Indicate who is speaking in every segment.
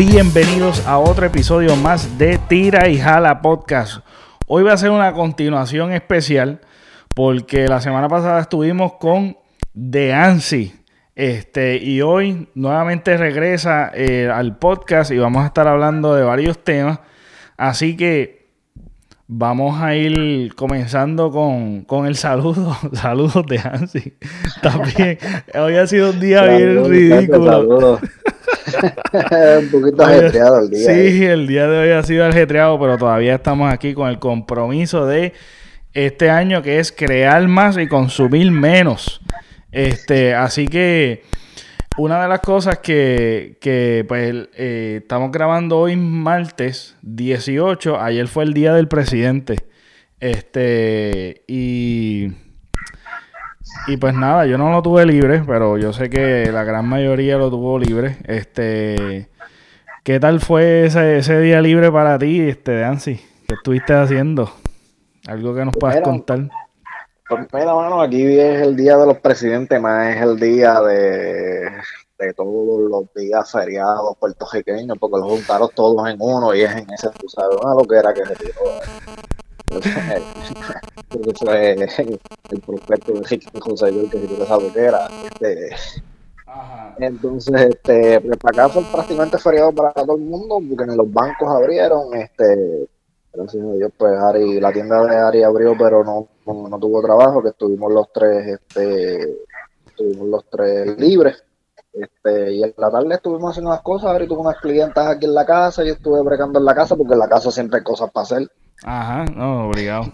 Speaker 1: Bienvenidos a otro episodio más de Tira y Jala Podcast. Hoy va a ser una continuación especial porque la semana pasada estuvimos con The Ansi. Este, y hoy nuevamente regresa eh, al podcast y vamos a estar hablando de varios temas. Así que vamos a ir comenzando con, con el saludo. Saludos de Ansi. También, hoy ha sido un día bien ridículo.
Speaker 2: un poquito ajetreado el día.
Speaker 1: Sí, el día de hoy ha sido ajetreado, pero todavía estamos aquí con el compromiso de este año que es crear más y consumir menos. Este, así que una de las cosas que, que pues eh, estamos grabando hoy martes 18, ayer fue el día del presidente. Este, y y pues nada, yo no lo tuve libre, pero yo sé que la gran mayoría lo tuvo libre. Este, ¿qué tal fue ese, ese día libre para ti, este, Dancy? ¿Qué estuviste haciendo? Algo que nos puedas contar.
Speaker 2: Pues mira, mano, aquí es el día de los presidentes, más es el día de, de todos los días feriados puertorriqueños, porque los juntaron todos en uno y es en ese, tú sabes, lo que era que se tiró fue el prospecto de José el que se esa boquera. Este, entonces, este, pues para acá fue prácticamente feriado para todo el mundo, porque en los bancos abrieron, este, Dios, pues Ari, la tienda de Ari abrió, pero no, no, tuvo trabajo, que estuvimos los tres, este, estuvimos los tres libres. Este, y en la tarde estuvimos haciendo unas cosas, Ari tuvo unas clientas aquí en la casa, yo estuve bregando en la casa, porque en la casa siempre hay cosas para hacer.
Speaker 1: Ajá, no, obligado.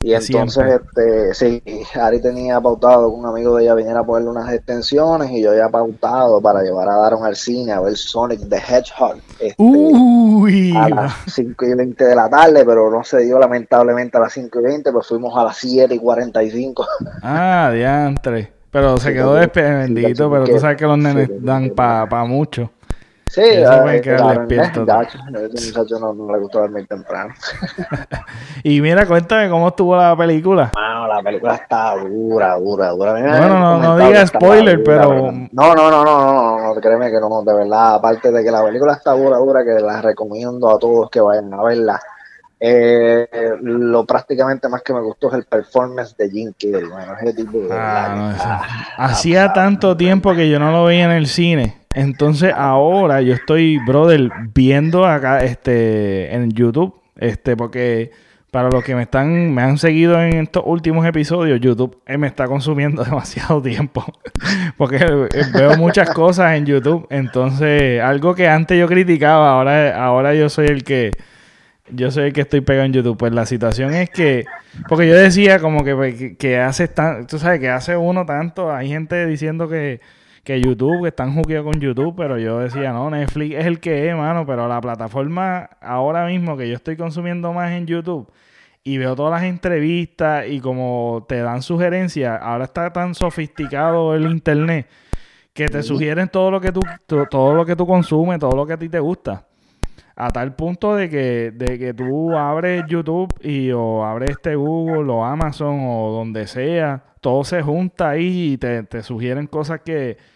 Speaker 2: Y entonces, este, sí, Ari tenía pautado que un amigo de ella viniera a ponerle unas extensiones y yo había pautado para llevar a Daron al cine a ver Sonic the Hedgehog este, a las 5 y 20 de la tarde, pero no se dio lamentablemente a las 5 y 20, pues fuimos a las 7 y 45.
Speaker 1: Ah, diantre. Pero se quedó bendito, pero tú sabes que los nenes dan para pa mucho.
Speaker 2: Sí, quedar despiertos. Este muchacho no, no, le gustó dormir temprano.
Speaker 1: y mira, cuéntame cómo estuvo la película.
Speaker 2: Bueno, la película está dura, dura, dura.
Speaker 1: Bueno, no, no digas spoiler, pero...
Speaker 2: No, no, no, no, no, no, créeme que no, de verdad, aparte de que la película está dura, dura, que la recomiendo a todos que vayan a verla. Eh, lo prácticamente más que me gustó es el performance de Jim Carrey. Bueno, ese tipo de ah,
Speaker 1: ah, Hacía tanto tiempo que yo no lo veía en el cine. Entonces ahora yo estoy, brother, viendo acá este en YouTube, este, porque para los que me están, me han seguido en estos últimos episodios, YouTube eh, me está consumiendo demasiado tiempo. porque eh, veo muchas cosas en YouTube. Entonces, algo que antes yo criticaba, ahora, ahora yo soy el que yo sé que estoy pegado en YouTube. Pues la situación es que, porque yo decía como que, pues, que, hace tan, tú sabes, que hace uno tanto, hay gente diciendo que, que YouTube, que están jugueados con YouTube, pero yo decía, no, Netflix es el que es, mano, pero la plataforma ahora mismo que yo estoy consumiendo más en YouTube y veo todas las entrevistas y como te dan sugerencias, ahora está tan sofisticado el internet que te sugieren todo lo que tú, todo lo que tú consumes, todo lo que a ti te gusta. A tal punto de que, de que tú abres YouTube y o abres este Google o Amazon o donde sea, todo se junta ahí y te, sugieren cosas que,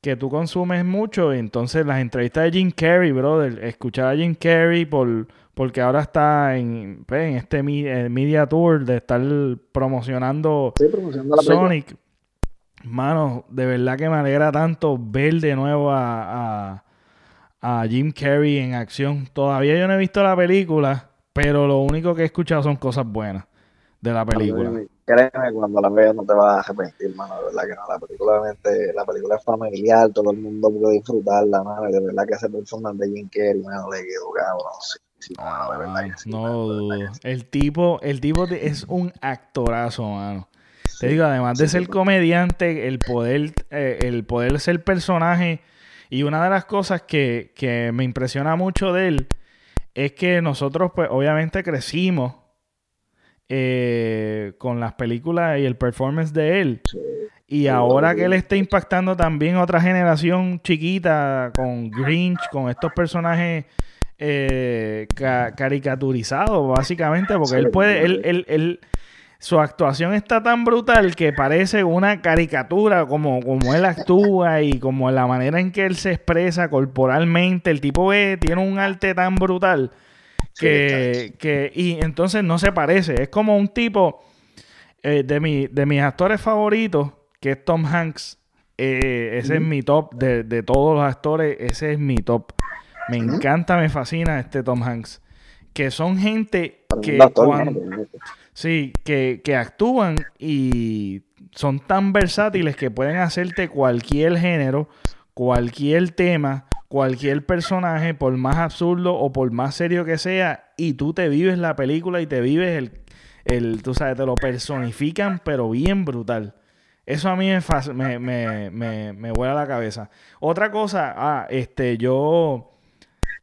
Speaker 1: que tú consumes mucho. Y entonces las entrevistas de Jim Carrey, brother, escuchar a Jim Carrey por, porque ahora está en, pues, en este media tour de estar promocionando, Sonic. Mano, de verdad que me alegra tanto ver de nuevo a a Jim Carrey en acción. Todavía yo no he visto la película, pero lo único que he escuchado son cosas buenas de la película.
Speaker 2: Créeme, cuando la veas no te vas a arrepentir, mano, de verdad que no. La película, la película es familiar, todo el mundo puede disfrutarla, mano, de verdad que ese personaje de Jim Carrey, mano, le quedó cabrón, sí.
Speaker 1: no, de verdad no dudo. El tipo, el tipo es un actorazo, mano. Te digo, además de ser comediante, el poder, eh, el poder ser personaje y una de las cosas que, me impresiona mucho de él es que nosotros, pues, obviamente crecimos eh, con las películas y el performance de él. Y ahora que él está impactando también a otra generación chiquita con Grinch, con estos personajes eh, caricaturizados, básicamente, porque él puede, él, él, él, su actuación está tan brutal que parece una caricatura como, como él actúa y como la manera en que él se expresa corporalmente. El tipo tiene un arte tan brutal que, que, y entonces no se parece. Es como un tipo eh, de, mi, de mis actores favoritos, que es Tom Hanks. Eh, ese es mi top de, de, todos los actores. Ese es mi top. Me encanta, me fascina este Tom Hanks. Que son gente que Sí, que, que actúan y son tan versátiles que pueden hacerte cualquier género, cualquier tema, cualquier personaje, por más absurdo o por más serio que sea, y tú te vives la película y te vives el, el tú sabes, te lo personifican, pero bien brutal. Eso a mí me, me, me, me, vuela la cabeza. Otra cosa, ah, este, yo,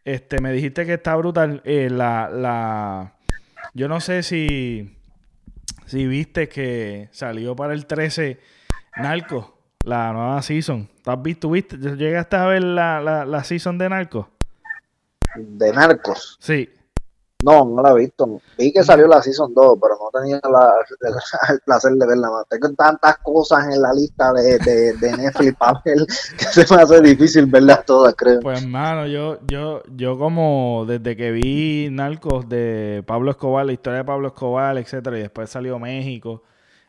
Speaker 1: este, me dijiste que está brutal. Eh, la, la, yo no sé si, si viste que salió para el 13 Narco, la nueva season. ¿Tú has visto, viste? ¿Llegaste a ver la, la, la season de Narco?
Speaker 2: ¿De Narcos?
Speaker 1: Sí.
Speaker 2: No, no la he visto. Vi que salió la Season 2, pero no tenía la, el placer de verla más. Tengo tantas cosas en la lista de, de, de Netflix ver que se me hace difícil verlas todas, creo.
Speaker 1: Pues, hermano, yo, yo, yo como desde que vi Narcos de Pablo Escobar, la historia de Pablo Escobar, etcétera, y después salió México,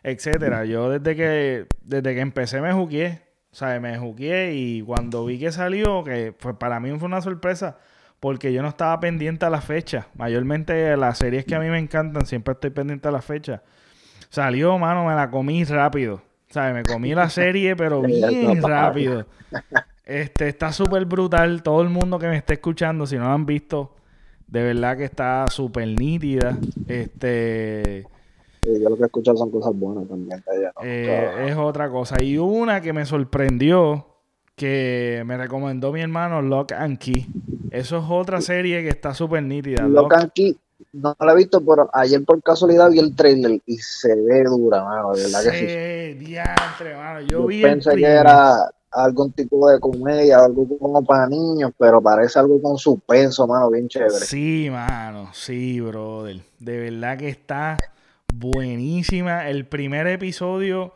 Speaker 1: etcétera, yo desde que, desde que empecé me juqué. Sea, me juqué y cuando vi que salió, que pues para mí fue una sorpresa porque yo no estaba pendiente a la fecha. Mayormente las series que a mí me encantan, siempre estoy pendiente a la fecha. Salió, mano, me la comí rápido. Sea, me comí la serie, pero bien rápido. Este, está súper brutal. Todo el mundo que me esté escuchando, si no lo han visto, de verdad que está súper nítida. Este...
Speaker 2: yo lo que he escuchado son cosas buenas también.
Speaker 1: Eh, es otra cosa. Y una que me sorprendió, que me recomendó mi hermano Lock and Key. Eso es otra serie que está súper nítida.
Speaker 2: Lock, and Key no la he visto, pero ayer por casualidad vi el trailer y se ve dura, mano, de verdad que
Speaker 1: sí. Diantre, mano. Yo, vi
Speaker 2: pensé que era algún tipo de comedia, algo como para niños, pero parece algo con suspenso, mano, bien chévere.
Speaker 1: Sí, mano, sí, brother. De verdad que está buenísima. El primer episodio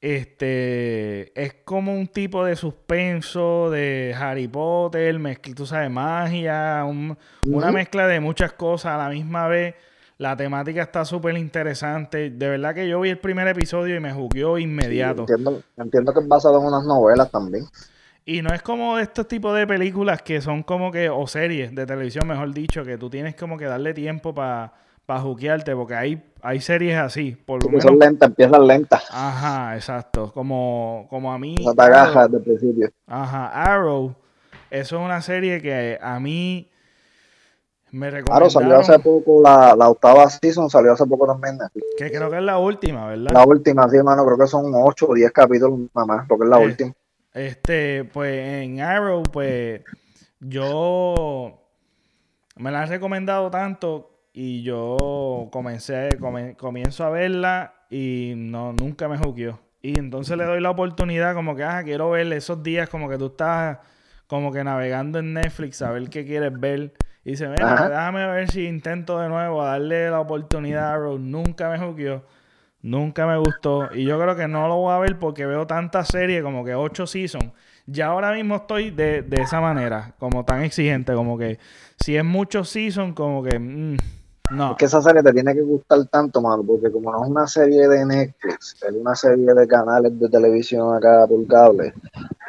Speaker 1: este es como un tipo de suspenso de Harry Potter, mezcla, tú sabes, magia, una mezcla de muchas cosas a la misma vez. La temática está súper interesante. De verdad que yo vi el primer episodio y me jugó inmediato.
Speaker 2: entiendo, entiendo que es basado en unas novelas también.
Speaker 1: Y no es como estos tipos de películas que son como que, o series de televisión, mejor dicho, que tú tienes como que darle tiempo para para juquearte, porque hay, hay series así, por lo menos.
Speaker 2: Son lentas, empiezan lentas.
Speaker 1: Ajá, exacto. Como, como a mí.
Speaker 2: No te agarras de principio.
Speaker 1: Ajá, Arrow. Eso es una serie que a mí me
Speaker 2: recomendaron. Claro, salió hace poco, la, la octava season salió hace poco también.
Speaker 1: Que creo que es la última, ¿verdad?
Speaker 2: La última, sí, hermano, creo que son 8 o 10 capítulos nada más, porque es la eh, última.
Speaker 1: Este, pues en Arrow, pues yo me la han recomendado tanto y yo comencé, comienzo a verla y no, nunca me juqueó. Y entonces le doy la oportunidad como que, ah, quiero ver esos días como que tú estás como que navegando en Netflix a ver qué quieres ver. Y dice, mira, déjame ver si intento de nuevo a darle la oportunidad a Arrow. Nunca me juqueó. Nunca me gustó. Y yo creo que no lo voy a ver porque veo tantas series como que ocho seasons. Ya ahora mismo estoy de, de esa manera, como tan exigente, como que si es mucho season, como que... Mm, no.
Speaker 2: Es que esa serie te tiene que gustar tanto, mano, porque como no es una serie de Netflix, es una serie de canales de televisión acá por cable.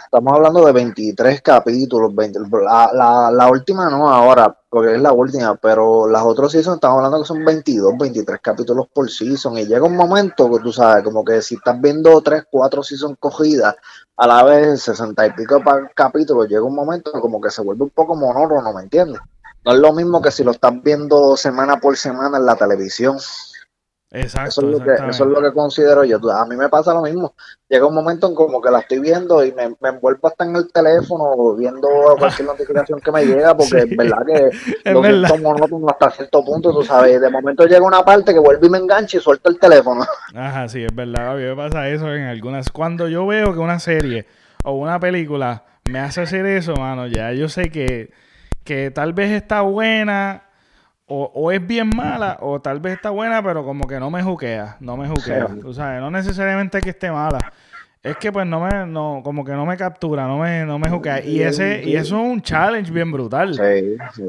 Speaker 2: Estamos hablando de 23 capítulos, 20, la, la, última no ahora, porque es la última, pero las otras seasons estamos hablando que son 22, 23 capítulos por season. Y llega un momento que tú sabes, como que si estás viendo 3, 4 seasons cogidas, a la vez 60 y pico capítulos, llega un momento como que se vuelve un poco monótono, ¿me entiendes? No es lo mismo que si lo estás viendo semana por semana en la televisión.
Speaker 1: Exacto.
Speaker 2: Eso es, lo que, eso es lo que considero yo. A mí me pasa lo mismo. Llega un momento en como que la estoy viendo y me, envuelvo hasta en el teléfono viendo cualquier notificación que me llega, porque es verdad que es lo siento monótono hasta cierto punto, tú sabes. De momento llega una parte que vuelve y me engancha y suelto el teléfono.
Speaker 1: Ajá, sí, es verdad. A mí me pasa eso en algunas. Cuando yo veo que una serie o una película me hace hacer eso, mano, ya yo sé que que tal vez está buena o, es bien mala o tal vez está buena, pero como que no me juquea, no me juquea. O sea, no necesariamente que esté mala. Es que pues no me, no, como que no me captura, no me, no me juquea. Y ese, y eso es un challenge bien brutal.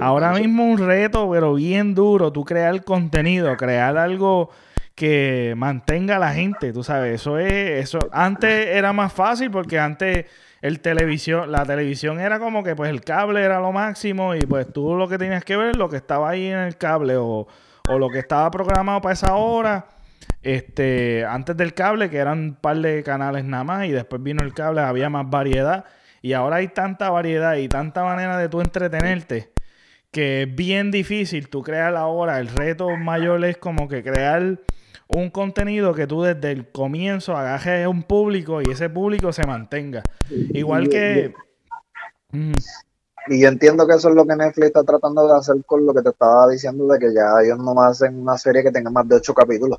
Speaker 1: Ahora mismo un reto, pero bien duro, tú crear contenido, crear algo que mantenga a la gente, tú sabes, eso es, eso, antes era más fácil porque antes el televisión, la televisión era como que pues el cable era lo máximo y pues tú lo que tenías que ver lo que estaba ahí en el cable o, o lo que estaba programado para esa hora. Este, antes del cable, que eran un par de canales nada más, y después vino el cable, había más variedad. Y ahora hay tanta variedad y tanta manera de tú entretenerte que es bien difícil tú crear ahora. El reto mayor es como que crear un contenido que tú desde el comienzo agajes a un público y ese público se mantenga. Igual que...
Speaker 2: Y yo entiendo que eso es lo que Netflix está tratando de hacer con lo que te estaba diciendo de que ya ellos no hacen una serie que tenga más de ocho capítulos.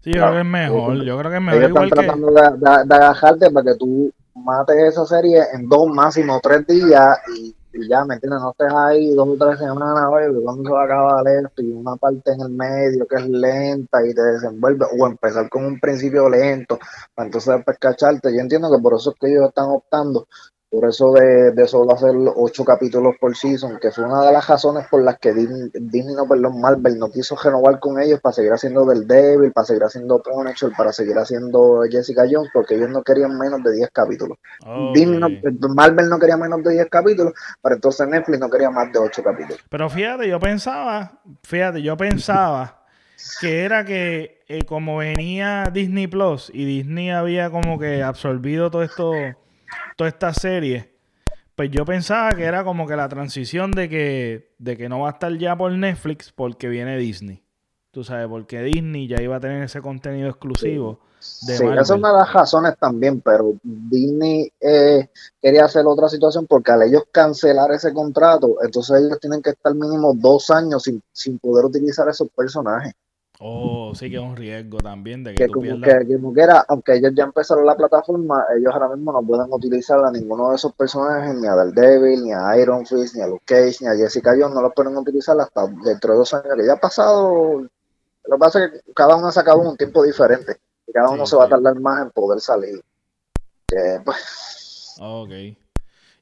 Speaker 1: Sí, yo creo que es mejor. Yo creo que es mejor.
Speaker 2: Ellos están tratando de, de, agajarte para que tú mates esa serie en dos, máximo tres días y y ya, ¿me entiendes? No estés ahí dos o tres semanas, oye, cuando se va a acabar esto y una parte en el medio que es lenta y te desenvuelve, o empezar con un principio lento, para entonces después cacharte. Yo entiendo que por eso es que ellos están optando por eso de, de, solo hacer ocho capítulos por season, que fue una de las razones por las que Disney, no, perdón, Marvel no quiso renovar con ellos para seguir haciendo del Devil, para seguir haciendo Punisher, para seguir haciendo Jessica Jones, porque ellos no querían menos de 10 capítulos. Marvel no quería menos de 10 capítulos, pero entonces Netflix no quería más de ocho capítulos.
Speaker 1: Pero fíjate, yo pensaba, fíjate, yo pensaba que era que eh, como venía Disney Plus y Disney había como que absorbido todo esto toda esta serie, pues yo pensaba que era como que la transición de que, de que no va a estar ya por Netflix porque viene Disney. Tú sabes, porque Disney ya iba a tener ese contenido exclusivo.
Speaker 2: De sí, esa es una de las razones también, pero Disney eh, quería hacer otra situación porque al ellos cancelar ese contrato, entonces ellos tienen que estar mínimo dos años sin, sin poder utilizar esos personajes.
Speaker 1: Oh, sí que es un riesgo también de que,
Speaker 2: que tú como que, era, aunque ellos ya empezaron la plataforma, ellos ahora mismo no pueden utilizar a ninguno de esos personajes, ni a Daredevil, ni a Iron Fist, ni a Luke Cage, ni a Jessica Jones, no los pueden utilizar hasta dentro de dos años que ya ha pasado. Lo que pasa es que cada uno ha sacado un tiempo diferente y cada uno se va a tardar más en poder salir. Que, pues.
Speaker 1: Ok.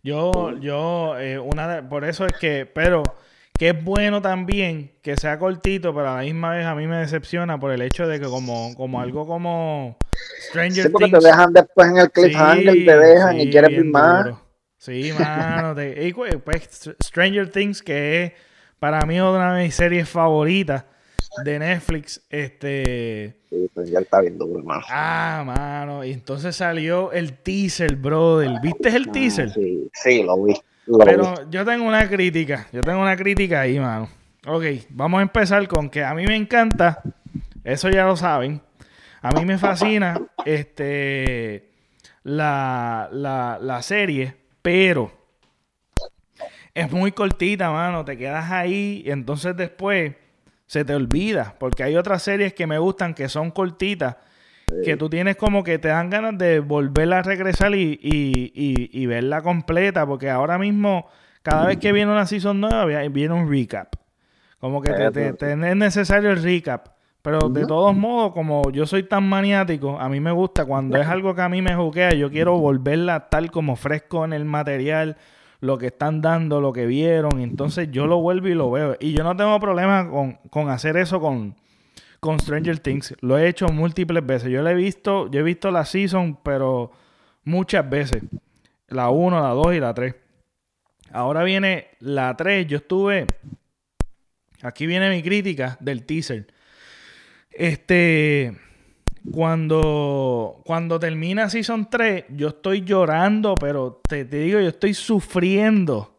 Speaker 1: Yo, yo, eh, una de, por eso es que, pero que es bueno también que sea cortito, pero a la misma vez a mí me decepciona por el hecho de que como, como algo como
Speaker 2: Stranger sí, porque te dejan después en el cliffhanger, te dejan y quieres ver más.
Speaker 1: Sí, mano. y pues Stranger Things, que es para mí una de mis series favoritas de Netflix, este...
Speaker 2: Sí, pues ya está viendo, hermano.
Speaker 1: Ah, mano. Y entonces salió el teaser, brother. ¿Viste el ah, teaser?
Speaker 2: Sí, sí, lo vi.
Speaker 1: Pero yo tengo una crítica. Yo tengo una crítica ahí, mano. Ok, vamos a empezar con que a mí me encanta. Eso ya lo saben. A mí me fascina este la, la, la serie, pero es muy cortita, mano. Te quedas ahí y entonces después se te olvida. Porque hay otras series que me gustan que son cortitas que tú tienes como que te dan ganas de volverla a regresar y, y, verla completa, porque ahora mismo, cada vez que viene una season nueva, viene un recap. Como que te, te, es necesario el recap. Pero de todos modos, como yo soy tan maniático, a mí me gusta cuando es algo que a mí me juquea, yo quiero volverla tal como fresco en el material, lo que están dando, lo que vieron. Entonces yo lo vuelvo y lo veo. Y yo no tengo problema con, con hacer eso con, con Stranger Things. Lo he hecho múltiples veces. Yo lo he visto, yo he visto la season, pero muchas veces. La 1, la 2 y la 3. Ahora viene la 3. Yo estuve. Aquí viene mi crítica del teaser. Este. Cuando, cuando termina Season 3, yo estoy llorando, pero te, te digo, yo estoy sufriendo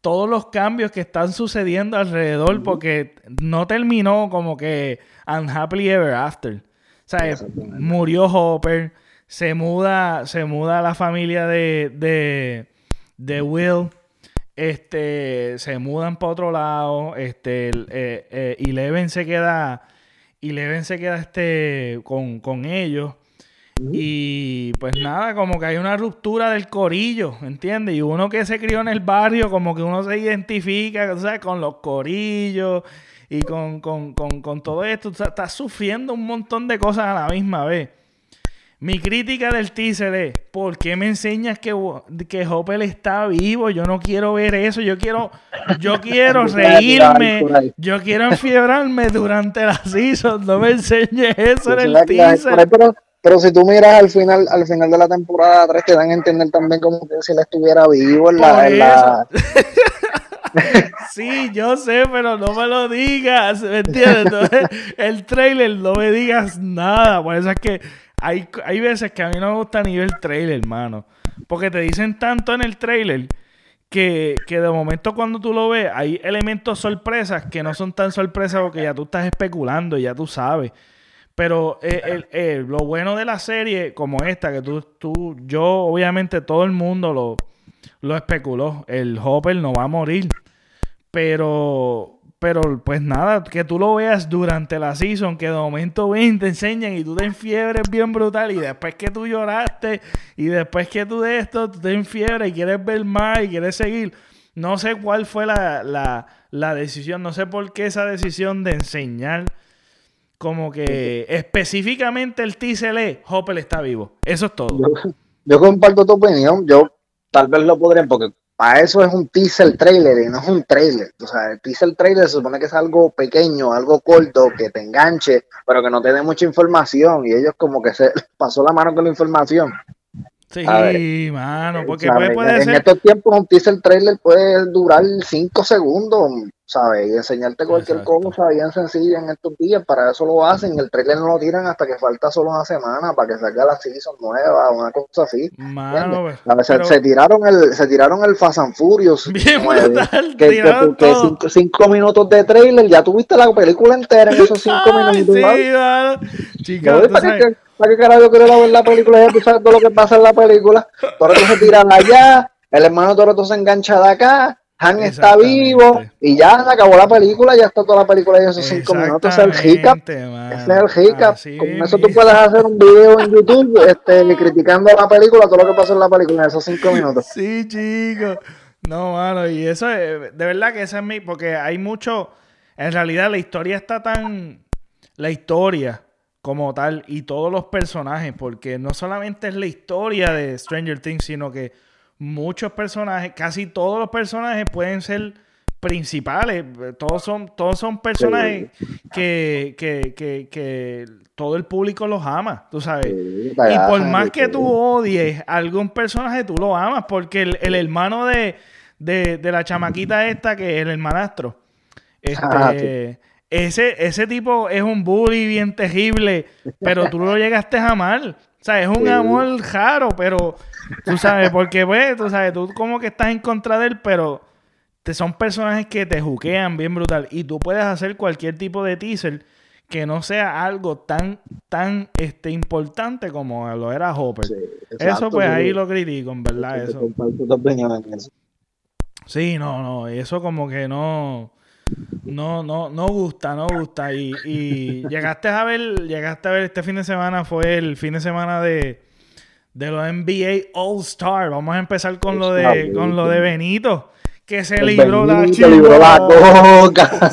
Speaker 1: todos los cambios que están sucediendo alrededor porque no terminó como que unhappily ever after. O sea, murió Hopper, se muda, se muda la familia de, de, de Will, este, se mudan para otro lado, este, eh, eh, Eleven se queda, Eleven se queda este, con, con ellos. Y pues nada, como que hay una ruptura del corillo, ¿entiendes? Y uno que se crió en el barrio, como que uno se identifica, ¿sabes? Con los corillos y con, todo esto. Estás sufriendo un montón de cosas a la misma vez. Mi crítica del teaser es, ¿por qué me enseñas que, que Hopper está vivo? Yo no quiero ver eso, yo quiero, yo quiero reírme, yo quiero enfiebrarme durante la season, no me enseñes eso en el teaser.
Speaker 2: Pero, si tú miras al final, al final de la temporada 3 te dan a entender también como que si él estuviera vivo en la...
Speaker 1: sí, yo sé, pero no me lo digas, ¿me entiendes? el trailer no me digas nada, por eso es que hay, hay veces que a mí no me gusta ni ver el trailer, hermano. Porque te dicen tanto en el trailer que, de momento cuando tú lo ves hay elementos sorpresas que no son tan sorpresas porque ya tú estás especulando y ya tú sabes. Pero eh, lo bueno de la serie como esta, que tú, tú, yo, obviamente todo el mundo lo, lo especuló. El Hopper no va a morir. Pero pero pues nada, que tú lo veas durante la season, que de momento ven, te enseñan y tú te enfiebres bien brutal y después que tú lloraste y después que tú de esto, tú te enfiebres y quieres ver más y quieres seguir. No sé cuál fue la, decisión, no sé por qué esa decisión de enseñar como que específicamente el TCL, Hopper está vivo. Eso es todo.
Speaker 2: Yo, comparto tu opinión, yo tal vez lo podría, porque para eso es un teaser trailer y no es un trailer. O sea, el teaser trailer se supone que es algo pequeño, algo corto, que te enganche, pero que no te dé mucha información. Y ellos como que se pasó la mano con la información.
Speaker 1: Sí, mano, porque
Speaker 2: puede, en, ser... En estos tiempos un teaser trailer puede durar cinco segundos, ¿sabes? Y enseñarte cualquier cosa bien sencilla en estos días, para eso lo hacen, el trailer no lo tiran hasta que falta solo una semana para que salga la season nueva, una cosa así. Mano, se, tiraron el, se tiraron el Fast and Furious. Bien brutal, que, cinco, minutos de trailer, ya tuviste la película entera en esos cinco minutos. Sí. Chicos, ¿para qué carajo quiero ver la película? Ya tú sabes todo lo que pasa en la película. Todos se tiran allá, el hermano Toreto se engancha de acá, Han está vivo y ya se acabó la película, ya está toda la película en esos cinco minutos. Ese es el hiccup. Ese es el hiccup. Con eso tú puedes hacer un video en YouTube este, criticando la película, todo lo que pasó en la película en esos cinco minutos.
Speaker 1: Sí, chicos. No, mano, y eso es, de verdad que esa es mi, porque hay mucho, en realidad la historia está tan, la historia como tal y todos los personajes, porque no solamente es la historia de Stranger Things, sino que muchos personajes, casi todos los personajes pueden ser principales, todos son, todos son personajes que, que, todo el público los ama, tú sabes. y por más que tú odies algún personaje, tú lo amas, porque el, hermano de, la chamaquita esta, que es el hermanastro, ah, este, ese, ese tipo es un bully bien terrible, pero tú lo llegaste a amar. O sea, es un amor raro, pero tú sabes, porque pues, tú sabes, tú como que estás en contra de él, pero te, son personajes que te juquean bien brutal. Y tú puedes hacer cualquier tipo de teaser que no sea algo tan, tan este, importante como lo era Hopper. eso pues ahí lo critico, en verdad. Eso. Sí, no, no, eso como que no no, no, no gusta, no gusta. Y, y llegaste a ver, llegaste a ver este fin de semana, fue el fin de semana de, de los NBA All Star. Vamos a empezar con lo de, con lo de Benito. Que se libró la chiva. libró la coca.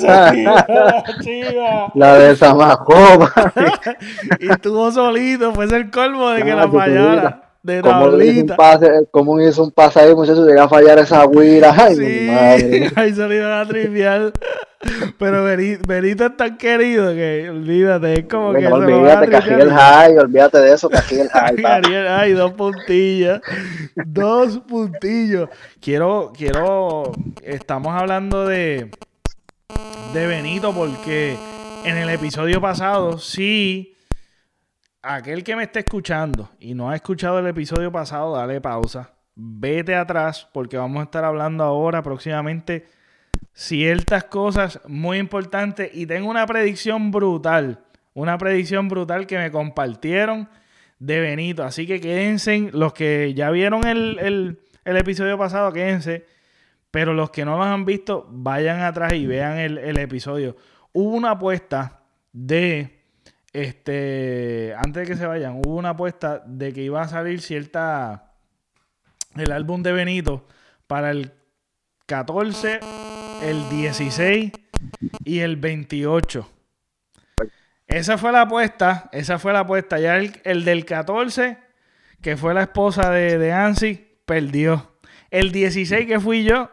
Speaker 2: la de Samacopa.
Speaker 1: y estuvo solito. Fue el colmo de que la fallara de
Speaker 2: ¿Cómo hizo un pase, ¿Cómo hizo un pase ahí, muchachos? Llega a fallar esa guira. Ay,
Speaker 1: sí, madre. ahí salió la trivial. Pero Benito, es tan querido que olvídate, es como que.
Speaker 2: Olvídate, el High, olvídate de eso, el High.
Speaker 1: el High, dos puntillas. dos puntillos. Quiero, quiero. Estamos hablando de. De Benito porque en el episodio pasado sí aquel que me esté escuchando y no ha escuchado el episodio pasado, dale pausa. Vete atrás porque vamos a estar hablando ahora próximamente ciertas cosas muy importantes y tengo una predicción brutal, una predicción brutal que me compartieron de Benito. Así que quédense, los que ya vieron el, episodio pasado, quédense, pero los que no los han visto, vayan atrás y vean el, el episodio. Hubo una apuesta de este, antes de que se vayan, hubo una apuesta de que iba a salir cierta, el álbum de Benito para el 14, el 16 y el 28. Esa fue la apuesta, esa fue la apuesta. Ya el, del 14, que fue la esposa de, de Ansi, perdió. El 16 que fui yo,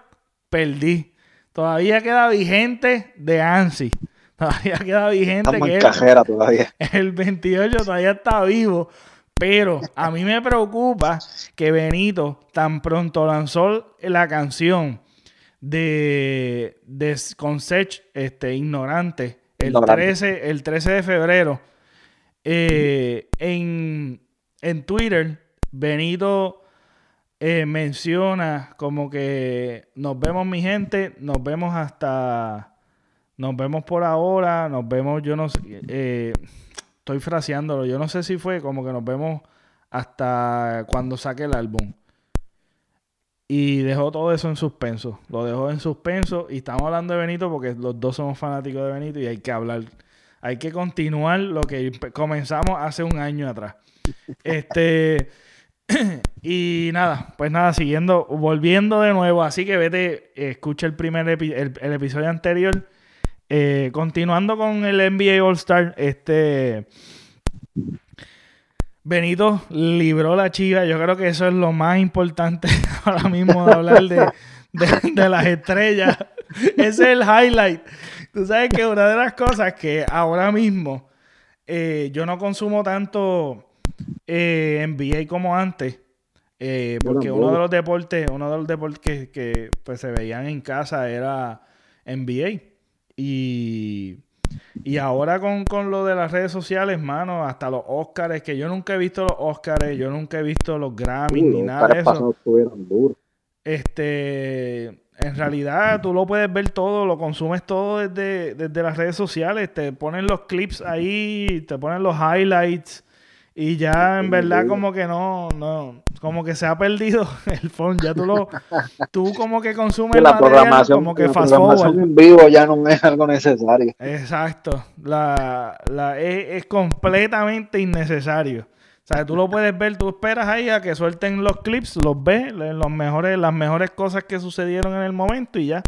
Speaker 1: perdí. Todavía queda vigente de Ansi. Todavía queda vigente.
Speaker 2: que el, todavía.
Speaker 1: El 28 todavía está vivo. Pero a mí me preocupa que Benito tan pronto lanzó la canción de, de con Sech, este, ignorante, el 13, el 13 de febrero. Eh, en, en Twitter, Benito eh, menciona como que nos vemos mi gente, nos vemos hasta, nos vemos por ahora, nos vemos, yo no sé, eh, estoy fraseándolo, yo no sé si fue como que nos vemos hasta cuando saque el álbum. Y dejó todo eso en suspenso, lo dejó en suspenso y estamos hablando de Benito porque los dos somos fanáticos de Benito y hay que hablar, hay que continuar lo que comenzamos hace un año atrás. Este... y nada, pues nada, siguiendo, volviendo de nuevo, así que vete, escucha el primer el, episodio anterior. Eh, continuando con el NBA All Star, este Benito libró la chiva. Yo creo que eso es lo más importante ahora mismo de hablar de, las estrellas. Ese es el highlight. Tú sabes que una de las cosas que ahora mismo eh, yo no consumo tanto eh, NBA como antes. Eh, porque uno de los deportes, uno de los deportes que, pues, se veían en casa era NBA. Y, y ahora con, lo de las redes sociales, mano, hasta los Oscars, que yo nunca he visto los Oscars, yo nunca he visto los Grammys ni nada de eso. Este, en realidad tú lo puedes ver todo, lo consumes todo desde, desde las redes sociales, te ponen los clips ahí, te ponen los highlights y ya en verdad como que no, no, como que se ha perdido el phone. Ya tú lo, tú como que consumes
Speaker 2: la programación, como que fast en vivo ya no es algo necesario.
Speaker 1: Exacto. La, la, es, completamente innecesario. O sea, tú lo puedes ver, tú esperas ahí a que suelten los clips, los ves, los mejores, las mejores cosas que sucedieron en el momento y ya.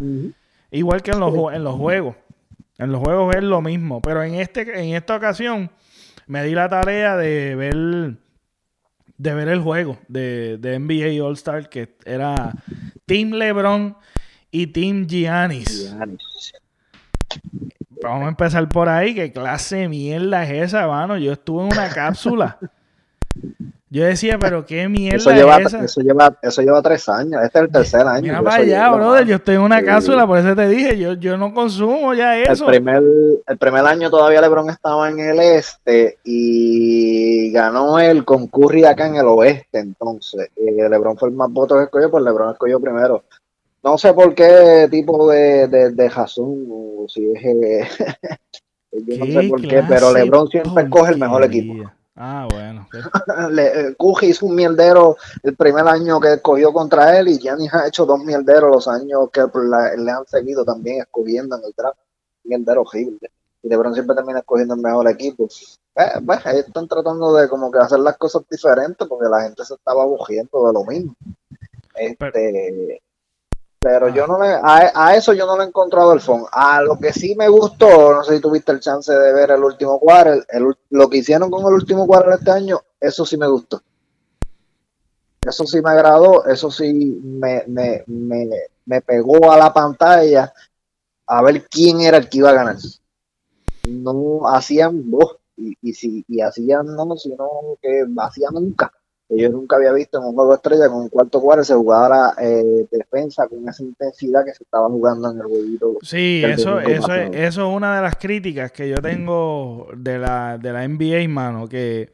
Speaker 1: Igual que en los, en los juegos. En los juegos es lo mismo. Pero en este, en esta ocasión me di la tarea de ver de ver el juego de, de NBA All Star que era Team LeBron y Team Giannis. Vamos a empezar por ahí. ¿Qué clase de mierda es esa, mano? Yo estuve en una cápsula. Yo decía, pero qué mierda
Speaker 2: eso lleva, es esa? Eso lleva, eso lleva tres años. Este es el tercer año.
Speaker 1: Mira para allá, brother. Yo estoy en una cápsula, por eso te dije. Yo, yo no consumo ya eso.
Speaker 2: El primer, el primer año todavía LeBron estaba en el este y ganó el con Curry acá en el oeste. Entonces, eh, LeBron fue el más voto que escogió, pues LeBron escogió primero. No sé por qué tipo de, de, de o si es. Eh, yo no sé por qué, pero LeBron siempre escoge el mejor equipo.
Speaker 1: Ah, bueno.
Speaker 2: Le, Cuji hizo un mierdero el primer año que escogió contra él y Giannis ha hecho dos mierderos los años que le han seguido también escogiendo en el draft. Mierdero horrible. Y LeBron siempre termina escogiendo el mejor equipo. Eh, pues, están tratando de como que hacer las cosas diferentes porque la gente se estaba bugiendo de lo mismo. Este, pero yo no le, a, eso yo no le he encontrado el fondo. A lo que sí me gustó, no sé si tuviste el chance de ver el último quarter, lo que hicieron con el último quarter este año, eso sí me gustó. Eso sí me agradó, eso sí me, me, me, me pegó a la pantalla a ver quién era el que iba a ganar. No hacían dos, y, y, si, y hacían no, sino que hacían nunca yo nunca había visto en un juego estrella con un cuarto cuarto se jugara eh, defensa con esa intensidad que se estaba jugando en el jueguito.
Speaker 1: Sí, eso, eso, es, eso es una de las críticas que yo tengo de la, de la NBA, mano, que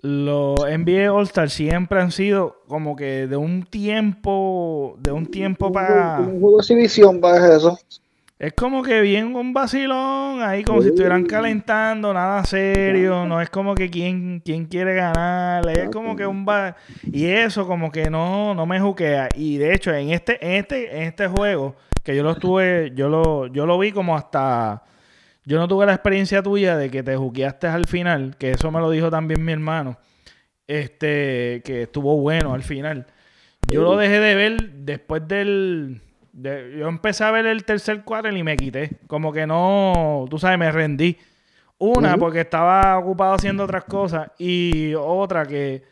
Speaker 1: los NBA All-Star siempre han sido como que de un tiempo, de un tiempo para...
Speaker 2: Un juego de exhibición para eso.
Speaker 1: Es como que bien un vacilón, ahí como si estuvieran calentando, nada serio, no es como que quién, quién quiere ganar, es como que un va y eso como que no, no me juquea. Y de hecho, en este, en este, en este juego, que yo lo estuve, yo lo, yo lo vi como hasta yo no tuve la experiencia tuya de que te juqueaste al final, que eso me lo dijo también mi hermano, este, que estuvo bueno al final. Yo lo dejé de ver después del... yo empecé a ver el tercer cuadro y me quité. Como que no, tú sabes, me rendí. Una, porque estaba ocupado haciendo otras cosas. Y otra que,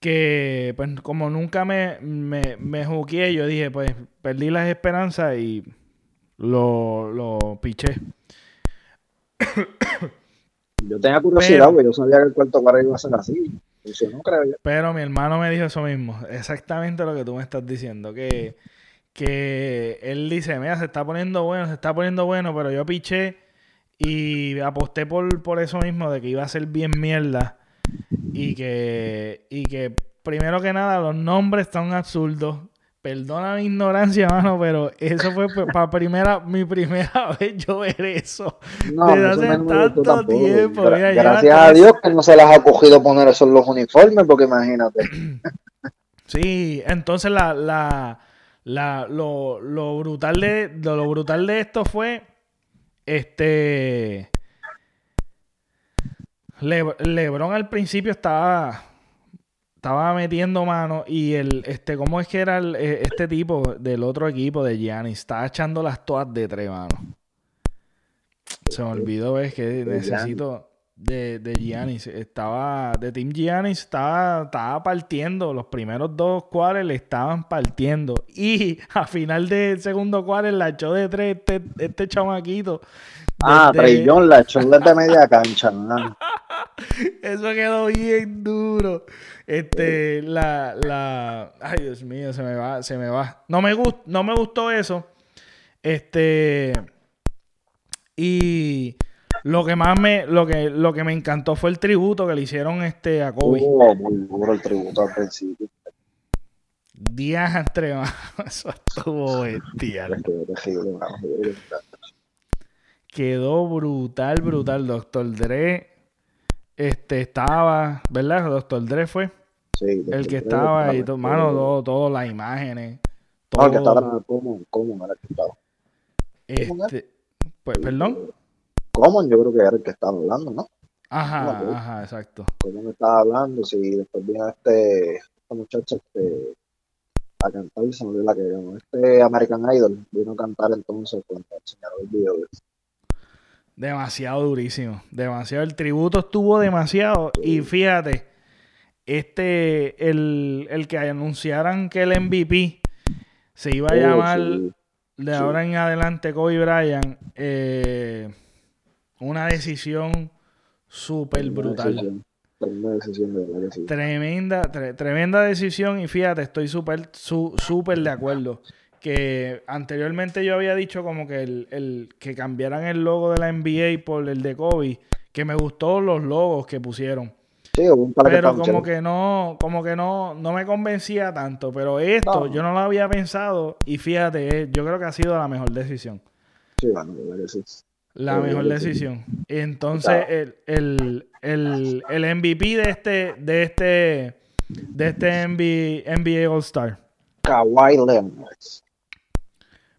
Speaker 1: que pues como nunca me, me, me juqué, yo dije, pues perdí las esperanzas y lo, lo piché.
Speaker 2: Yo tenía curiosidad, porque yo sabía que el cuarto cuadro iba a ser así.
Speaker 1: Pero mi hermano me dijo eso mismo, exactamente lo que tú me estás diciendo, que, que él dice, mira, se está poniendo bueno, se está poniendo bueno, pero yo piché y aposté por, por eso mismo, de que iba a ser bien mierda y que, y que primero que nada los nombres son absurdos. Perdona mi ignorancia, mano, pero eso fue para primera, mi primera vez yo ver eso. No, desde hace
Speaker 2: tanto tiempo. gracias a Dios que no se las ha cogido poner esos los uniformes, porque imagínate.
Speaker 1: Sí, entonces la, la, la, lo, lo brutal de, lo brutal de esto fue este Lebron al principio estaba estaba metiendo mano y el, este, ¿cómo es que era el, e, este tipo del otro equipo de Giannis? Estaba echando las toas de tres, mano. Se me olvidó, es que necesito de, de Giannis. Estaba, de Team Giannis estaba, estaba partiendo. Los primeros dos cuadres le estaban partiendo. Y a final del segundo cuadro la echó de tres este, este chamaquito.
Speaker 2: Ah, Trey la echó desde media cancha, ¿no?
Speaker 1: Eso quedó bien duro. Este, la, la, ay Dios mío, se me va, se me va. No me gustó, no me gustó eso. Este, y lo que más me, lo que, lo que me encantó fue el tributo que le hicieron este a Kobe.
Speaker 2: Oh, muy duro el tributo al principio.
Speaker 1: Días entre eso estuvo bestial. Quedó brutal, brutal, Doctor Dre este estaba, ¿verdad? Doctor Dre fue. Sí, el que estaba ahí, mano, todo, todo, las imágenes. Todo.
Speaker 2: No, el que estaba ¿cómo, cómo era el que estaba?
Speaker 1: Este, pues, perdón.
Speaker 2: ¿Cómo? Yo creo que era el que estaba hablando, ¿no?
Speaker 1: Ajá, ajá, exacto.
Speaker 2: ¿Cómo me estaba hablando? Si después vino este, esta muchacha este, a cantar, se me olvidó la que llamó. Este American Idol vino a cantar entonces cuando enseñaron el video de
Speaker 1: Demasiado durísimo. Demasiado. El tributo estuvo demasiado. Y fíjate, este, el, el que anunciaran que el MVP se iba a oh, llamar de ahora en adelante Kobe Bryant, eh, una decisión súper brutal. Tremenda, tremenda decisión y fíjate, estoy súper súper de acuerdo que anteriormente yo había dicho como que el, que cambiaran el logo de la NBA por el de Kobe, que me gustó los logos que pusieron. Sí, un par pero como que no, como que no, no me convencía tanto. Pero esto yo no lo había pensado y fíjate, eh, yo creo que ha sido la mejor decisión.
Speaker 2: Sí, bueno, sí.
Speaker 1: La mejor decisión. Entonces, el, el, el, el, MVP de este, de este, de este NBA, NBA All Star.
Speaker 2: Kawhi Leonard.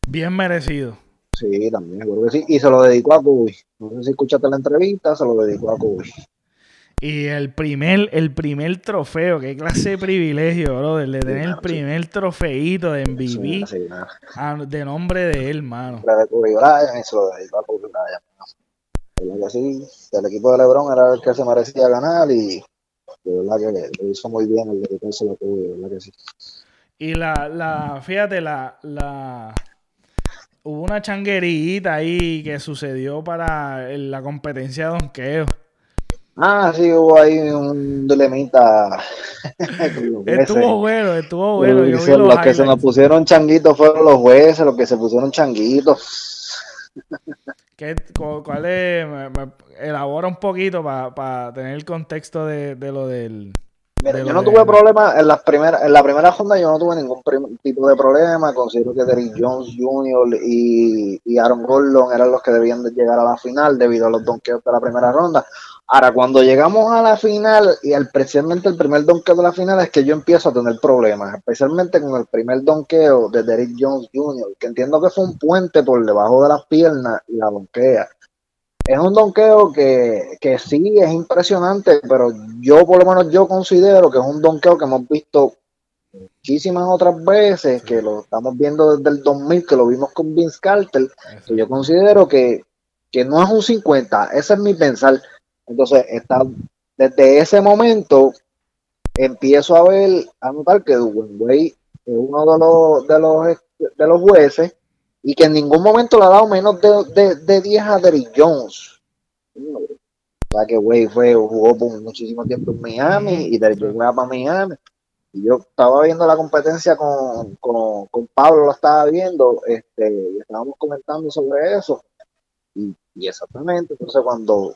Speaker 1: Bien merecido.
Speaker 2: Sí, también, creo que sí. Y se lo dedicó a Kobe. No sé si escuchaste la entrevista, se lo dedicó a Kobe.
Speaker 1: Y el primer, el primer trofeo, qué clase de privilegio, bro, de tener el primer trofeito de MVP de nombre de él, mano.
Speaker 2: de Kobe Bryant y se lo dedicó a Kobe Bryant. que sí, el equipo de LeBron era el que se merecía ganar y de verdad que lo hizo muy bien el dedicárselo a Kobe, de verdad que sí.
Speaker 1: Y la, la, fíjate, la, la, hubo una changuerita ahí que sucedió para la competencia de donqueo.
Speaker 2: Ah, sí, hubo ahí un dilemita.
Speaker 1: estuvo bueno, estuvo bueno.
Speaker 2: los, que se nos pusieron changuitos fueron los jueces, los que se pusieron changuitos.
Speaker 1: ¿Qué, ¿Cuál es? elabora un poquito para tener el contexto de lo del
Speaker 2: yo no tuve problema en, las primeras, en la primera ronda, yo no tuve ningún tipo de problema. Considero que Derrick Jones Jr. Y, Aaron Gordon eran los que debían de llegar a la final debido a los donkeos de la primera ronda. Ahora, cuando llegamos a la final, y especialmente el primer donkeo de la final, es que yo empiezo a tener problemas, especialmente con el primer donkeo de Derrick Jones Jr., que entiendo que fue un puente por debajo de las piernas y la donkea. es un donqueo que, que sí es impresionante, pero yo por lo menos yo considero que es un donqueo que hemos visto muchísimas otras veces, que lo estamos viendo desde el 2000, que lo vimos con Vince Carter, que yo considero que, que no es un 50, ese es mi pensar. Entonces, está, desde ese momento empiezo a ver, a notar que Wade es uno de los, de los, de los jueces y que en ningún momento le ha dado menos de, de, 10 a Derrick Jones. O sea que Wade fue, jugó por muchísimo tiempo en Miami y Derrick Jones para Miami. Y yo estaba viendo la competencia con, con, con Pablo, lo estaba viendo, este, y estábamos comentando sobre eso. Y, y exactamente, entonces cuando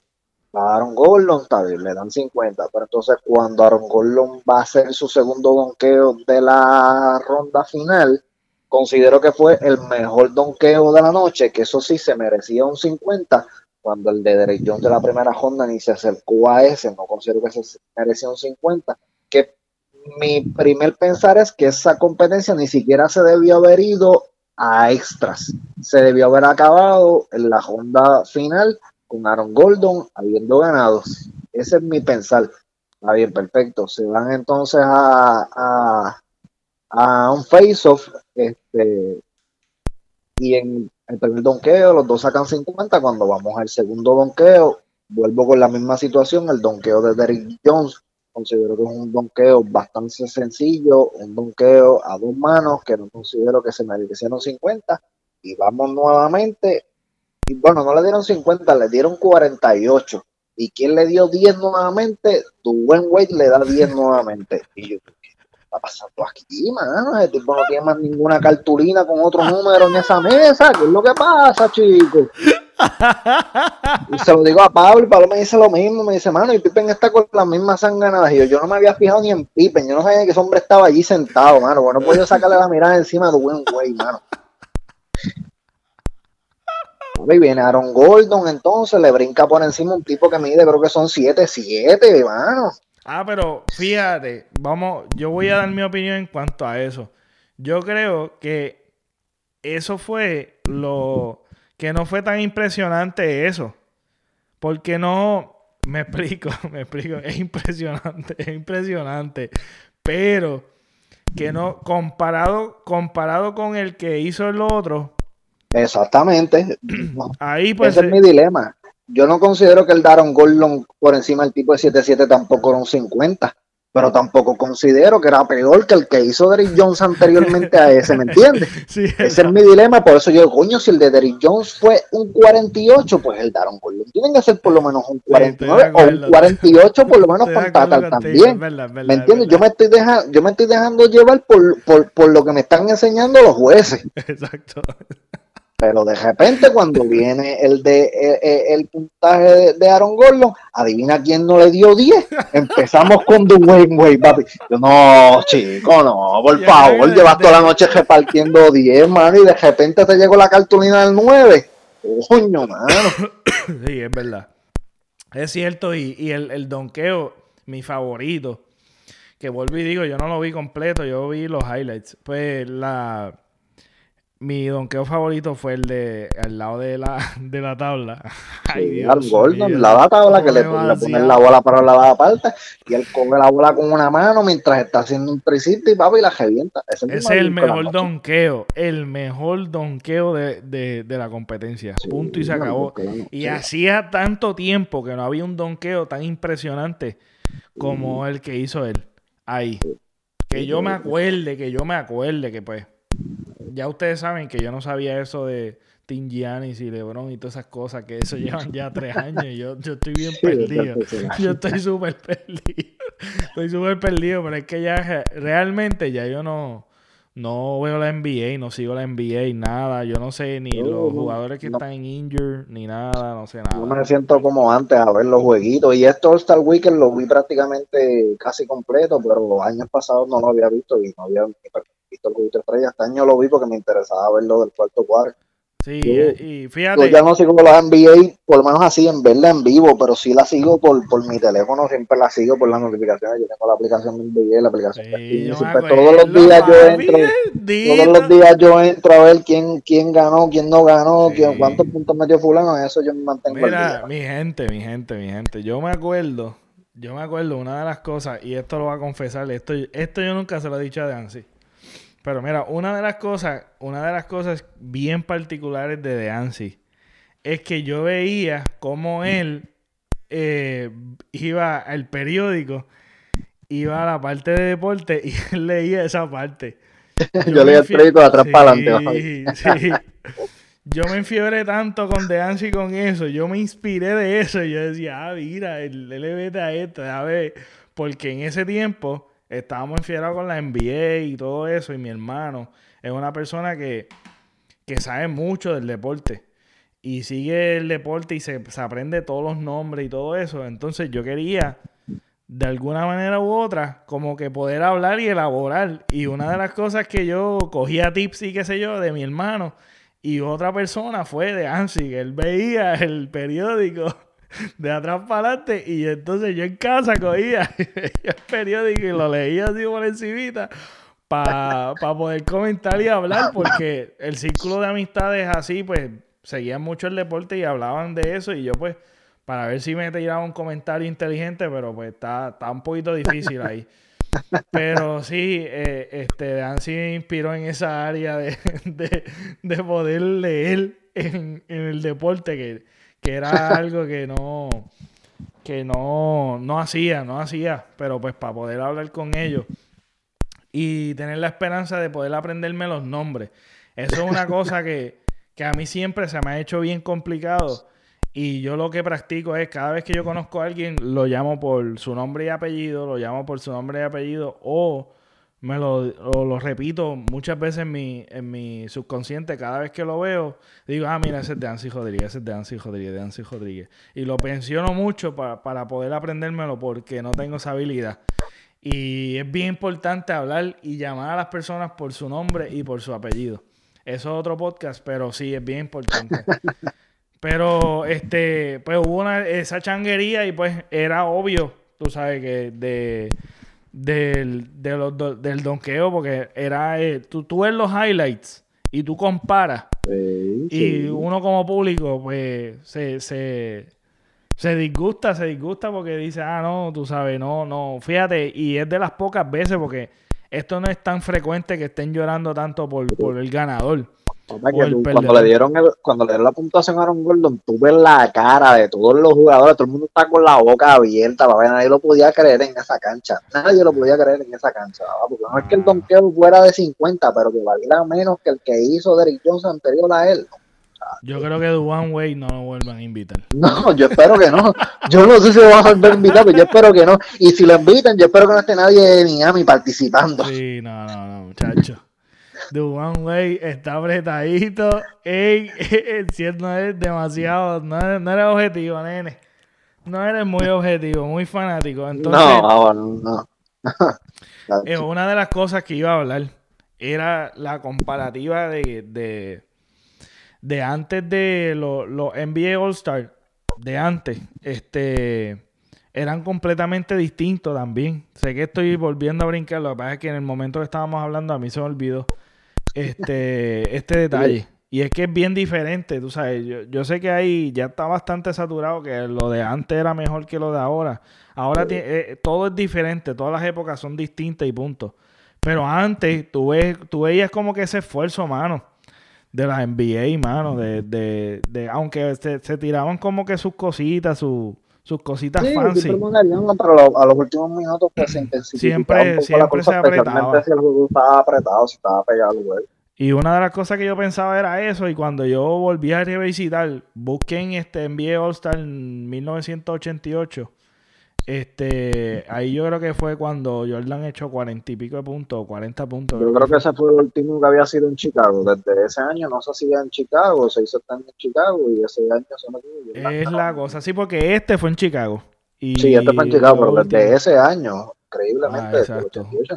Speaker 2: a Aaron Gordon, está bien, le dan 50, pero entonces cuando Aaron Gordon va a hacer su segundo donqueo de la ronda final, considero que fue el mejor donqueo de la noche, que eso sí se merecía un 50, cuando el de Derek de la primera ronda ni se acercó a ese, no considero que se merecía un 50, que mi primer pensar es que esa competencia ni siquiera se debió haber ido a extras, se debió haber acabado en la ronda final con Aaron Gordon habiendo ganado. Ese es mi pensar. Está bien, perfecto. Se van entonces a, a, un face-off. Este, y en el primer donqueo, los dos sacan 50. Cuando vamos al segundo donqueo, vuelvo con la misma situación. El donqueo de Derrick Jones. Considero que es un donqueo bastante sencillo, un donqueo a dos manos que no considero que se merecieron 50. Y vamos nuevamente bueno, no le dieron 50, le dieron 48. ¿Y quién le dio 10 nuevamente? buen Wade le da 10 nuevamente. Y yo, ¿qué está pasando aquí, mano? El tipo no tiene más ninguna cartulina con otro número en esa mesa. ¿Qué es lo que pasa, chicos? Y se lo digo a Pablo y Pablo me dice lo mismo, me dice, mano, y Pippen está con las mismas sanganadas. Y yo, yo no me había fijado ni en Pippen, yo no sabía que ese hombre estaba allí sentado, mano. Bueno, pues yo sacarle la mirada encima de buen Wade, mano. Y viene Aaron Gordon, entonces le brinca por encima un tipo que mide, creo que son 7-7, hermano.
Speaker 1: Ah, pero fíjate, vamos, yo voy a dar mi opinión en cuanto a eso. Yo creo que eso fue lo que no fue tan impresionante eso. Porque no, me explico, me explico, es impresionante, es impresionante. Pero que no, comparado, comparado con el que hizo el otro,
Speaker 2: Exactamente.
Speaker 1: Ahí pues,
Speaker 2: Ese es mi dilema. Yo no considero que el Daron Gordon por encima del tipo de 7-7 tampoco era un 50, pero tampoco considero que era peor que el que hizo Derrick Jones anteriormente a ese, ¿me entiendes? ese es mi dilema, por eso yo, coño, si el de Derrick Jones fue un 48, pues el Daron Gordon tiene que ser por lo menos un 49 o un 48 por lo menos con Tatal también. ¿Me entiendes? Yo me estoy dejando, yo me estoy dejando llevar por, por, por lo que me están enseñando los jueces. Exacto. Pero de repente, cuando viene el de el, puntaje de, Aaron Gordon, adivina quién no le dio 10. Empezamos con Dwayne Wade, papi. Yo, no, chico, no, por favor, llevas toda la noche repartiendo 10, mano, y de repente te llegó la cartulina del 9. Coño, mano.
Speaker 1: Sí, es verdad. Es cierto, y, y el, el donqueo, mi favorito, que vuelvo y digo, yo no lo vi completo, yo vi los highlights. Pues la mi donqueo favorito fue el de al lado de la, de la tabla.
Speaker 2: Ay, Dios Gordon, la tabla que le, le ponen la bola para la parte y él coge la bola con una mano mientras está haciendo un tricito y papi la revienta.
Speaker 1: Ese es el mejor donqueo, el mejor donqueo de, de, de la competencia. Punto y se acabó. y hacía tanto tiempo que no había un donqueo tan impresionante como el que hizo él. Ahí. Que yo me acuerde, que yo me acuerde que pues ya ustedes saben que yo no sabía eso de Tim Giannis y LeBron y todas esas cosas, que eso llevan ya tres años y yo, yo estoy bien perdido. Yo estoy súper perdido. Estoy súper perdido, pero es que ya realmente ya yo no, no veo la NBA, no sigo la NBA, nada. Yo no sé ni los jugadores que están en injured, ni nada, no sé nada.
Speaker 2: Yo me siento como antes a ver los jueguitos. Y esto All-Star Weekend lo vi prácticamente casi completo, pero los años pasados no lo había visto y no había visto el jueguito estrella. Este año lo vi porque me interesaba ver lo del cuarto cuadro.
Speaker 1: Sí, y fíjate.
Speaker 2: Yo ya no sigo la NBA, por lo menos así, en verla en vivo, pero sí la sigo por, por mi teléfono, siempre la sigo por las notificaciones. Yo tengo la aplicación de NBA, la aplicación de Todos los días yo entro, todos los días yo entro a ver quién, quién ganó, quién no ganó, quién, cuántos puntos metió fulano, eso yo me mantengo.
Speaker 1: Mira, mi gente, mi gente, mi gente, yo me acuerdo, yo me acuerdo una de las cosas, y esto lo voy a confesar, esto, esto yo nunca se lo he dicho a Dancy. Pero mira, una de las cosas, una de las cosas bien particulares de Deancy es que yo veía cómo él eh, iba al periódico, iba a la parte de deporte y él leía esa parte.
Speaker 2: Yo, leía el periódico de atrás para adelante. Sí,
Speaker 1: Yo me enfiebré tanto con Deancy y con eso. Yo me inspiré de eso. Y yo decía, ah, mira, él, le vete a esto, a ver. Porque en ese tiempo estábamos enfierados con la NBA y todo eso, y mi hermano es una persona que, sabe mucho del deporte y sigue el deporte y se, aprende todos los nombres y todo eso. Entonces yo quería, de alguna manera u otra, como que poder hablar y elaborar. Y una de las cosas que yo cogía tips y qué sé yo de mi hermano y otra persona fue de Ansi, que él veía el periódico de atrás para adelante y entonces yo en casa cogía el periódico y lo leía así por encimita para poder comentar y hablar porque el círculo de amistades así pues seguían mucho el deporte y hablaban de eso y yo pues para ver si me tiraba un comentario inteligente pero pues está, un poquito difícil ahí. Pero sí, eh, este, Dancy me inspiró en esa área de, de, poder leer en, en el deporte que que era algo que no, que no, no hacía, no hacía, pero pues para poder hablar con ellos y tener la esperanza de poder aprenderme los nombres. Eso es una cosa que, que a mí siempre se me ha hecho bien complicado. Y yo lo que practico es, cada vez que yo conozco a alguien, lo llamo por su nombre y apellido, lo llamo por su nombre y apellido, o me lo, lo, repito muchas veces en mi, en mi subconsciente, cada vez que lo veo, digo, ah, mira, ese es de Ansi Rodríguez, ese es de Ansi Rodríguez, de Ansi Rodríguez. Y lo pensiono mucho para, para poder aprendérmelo porque no tengo esa habilidad. Y es bien importante hablar y llamar a las personas por su nombre y por su apellido. Eso es otro podcast, pero sí, es bien importante. pero, este, pues hubo una, esa changuería y pues era obvio, tú sabes, que de del, del donqueo, porque era, eh, tú, tú ves los highlights y tú comparas. y uno como público, pues, se, se, se disgusta, se disgusta porque dice, ah, no, tú sabes, no, no, fíjate, y es de las pocas veces porque esto no es tan frecuente que estén llorando tanto por, por el ganador
Speaker 2: cuando, le dieron cuando le dieron la puntuación a Aaron Gordon, tú ves la cara de todos los jugadores, todo el mundo está con la boca abierta, nadie lo podía creer en esa cancha, nadie lo podía creer en esa cancha, porque no es que el donkeo fuera de 50, pero que valiera menos que el que hizo Derrick Jones anterior a él.
Speaker 1: Yo creo que Duane Way no lo vuelvan a invitar.
Speaker 2: No, yo espero que no. Yo no sé si lo van a volver a invitar, pero yo espero que no. Y si lo invitan, yo espero que no esté nadie a mí participando.
Speaker 1: Sí, no, no, no, muchacho. One Way está apretadito. Ey, no es demasiado. No eres, objetivo, nene. No eres muy objetivo, muy fanático. Entonces, no, no. Eh, una de las cosas que iba a hablar era la comparativa de, de, antes de los NBA All-Star. De antes. Este eran completamente distintos también. Sé que estoy volviendo a brincar, lo que pasa es que en el momento que estábamos hablando a mí se me olvidó este, este detalle. Y es que es bien diferente, tú sabes. Yo, yo, sé que ahí ya está bastante saturado, que lo de antes era mejor que lo de ahora. Ahora eh, todo es diferente, todas las épocas son distintas y punto. Pero antes tú, ves, tú veías como que ese esfuerzo, mano, de la NBA, mano, de, de, de aunque se, se tiraban como que sus cositas, sus sus cositas sí, fancy.
Speaker 2: pero a los últimos minutos pues se
Speaker 1: Siempre, siempre se apretaba.
Speaker 2: Si el juego estaba apretado, si estaba pegado, güey.
Speaker 1: Y una de las cosas que yo pensaba era eso, y cuando yo volví a revisitar, busqué en este NBA All Star en 1988 este, ahí yo creo que fue cuando Jordan echó cuarenta y pico de puntos, 40 puntos.
Speaker 2: Yo creo que ese fue el último que había sido en Chicago. Desde ese año no se hacía en Chicago, se hizo también en Chicago y ese año se
Speaker 1: metió. Es la cosa, sí, porque este fue en Chicago.
Speaker 2: sí, este fue en Chicago, pero desde ese año increíblemente. Ah,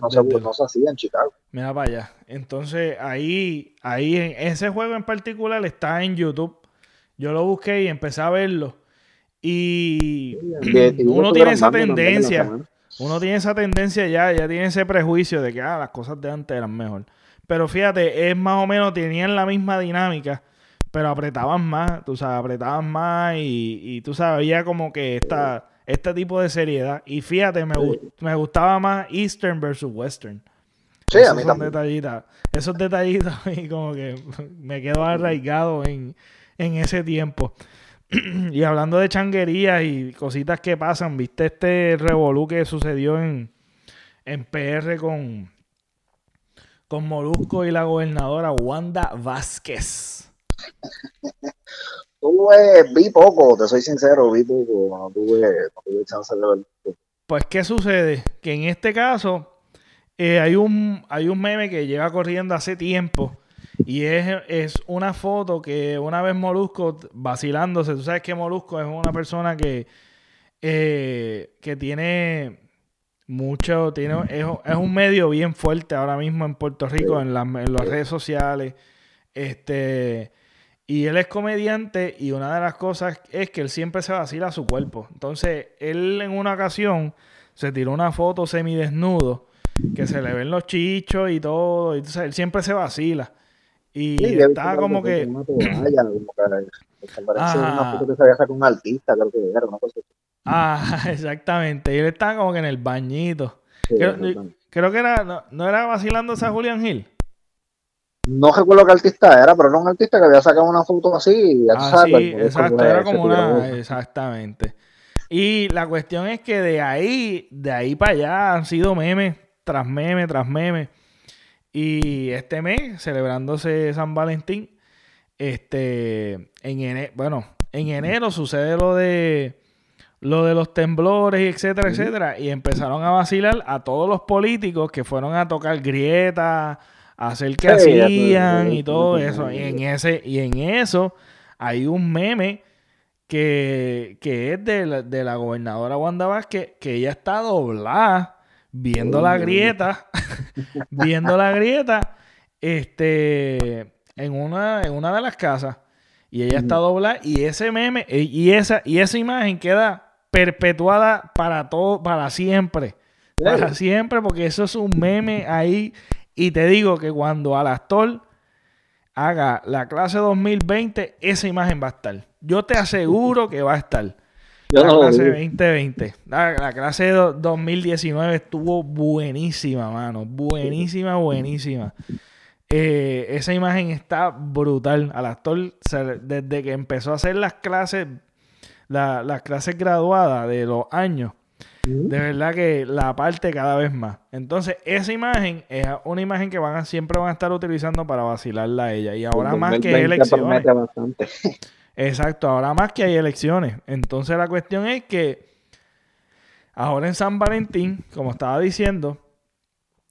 Speaker 2: no, se, no se hacía en Chicago.
Speaker 1: Mira para allá. Entonces, ahí, ahí, en ese juego en particular está en YouTube. Yo lo busqué y empecé a verlo. Y uno tiene esa tendencia. Uno tiene esa tendencia ya, ya tiene ese prejuicio de que ah, las cosas de antes eran mejor. Pero fíjate, es más o menos, tenían la misma dinámica, pero apretaban más, tú sabes, apretaban más y, y tú sabes, había como que esta, este tipo de seriedad. Y fíjate, me, me gustaba más Eastern versus Western.
Speaker 2: Sí,
Speaker 1: esos
Speaker 2: a mí
Speaker 1: también. Detallitas, esos detallitos y como que me quedo arraigado en, en ese tiempo. y hablando de changuerías y cositas que pasan, ¿viste este revolú que sucedió en, en PR con, con Molusco y la gobernadora Wanda Vázquez?
Speaker 2: Tuve, vi poco, te soy sincero, vi poco, no tuve, no tuve chance de ver.
Speaker 1: Pues, ¿qué sucede? Que en este caso eh, hay, un, hay un meme que lleva corriendo hace tiempo y es, una foto que una vez Molusco vacilándose, tú sabes que Molusco es una persona que, eh, que tiene mucho, tiene, es, un medio bien fuerte ahora mismo en Puerto Rico, en, las redes sociales. Este, y él es comediante y una de las cosas es que él siempre se vacila su cuerpo. Entonces, él en una ocasión se tiró una foto semidesnudo que se le ven los chichos y todo. Y entonces, él siempre se vacila. Y estaba como que. Una toalla, como
Speaker 2: que una foto que se había sacado un artista, creo que era una cosa así.
Speaker 1: Ah, exactamente. Y él estaba como que en el bañito. creo, que era, no, era vacilando a Julian Hill.
Speaker 2: No recuerdo qué artista era, pero era un artista que había sacado una foto así.
Speaker 1: ah, sí, exacto, era como una. Exactamente. Y la cuestión es que de ahí, de ahí para allá han sido memes tras memes tras memes. Y este mes, celebrándose San Valentín, este, en enero, bueno, en enero sucede lo de lo de los temblores y etcétera, etcétera, y empezaron a vacilar a todos los políticos que fueron a tocar grietas, a hacer que hacían y todo eso. Y en ese, y en eso hay un meme que, que es de la, de la gobernadora Wanda Vázquez, que ella está doblada viendo la grieta, viendo la grieta, este, en una, en una de las casas. Y ella está doblada y ese meme eh, y esa, y esa imagen queda perpetuada para todo, para siempre. Para siempre, porque eso es un meme ahí. Y te digo que cuando al actor haga la clase 2020, esa imagen va a estar. Yo te aseguro que va a estar la clase 2020. La, clase 2019 estuvo buenísima, mano. Buenísima, buenísima. Eh, esa imagen está brutal. Al actor, desde que empezó a hacer las clases, las clases graduadas de los años, de verdad que la parte cada vez más. Entonces, esa imagen es una imagen que van a, siempre van a estar utilizando para vacilarla a ella. Y ahora más que elecciones. Exacto, ahora más que hay elecciones. Entonces la cuestión es que ahora en San Valentín, como estaba diciendo,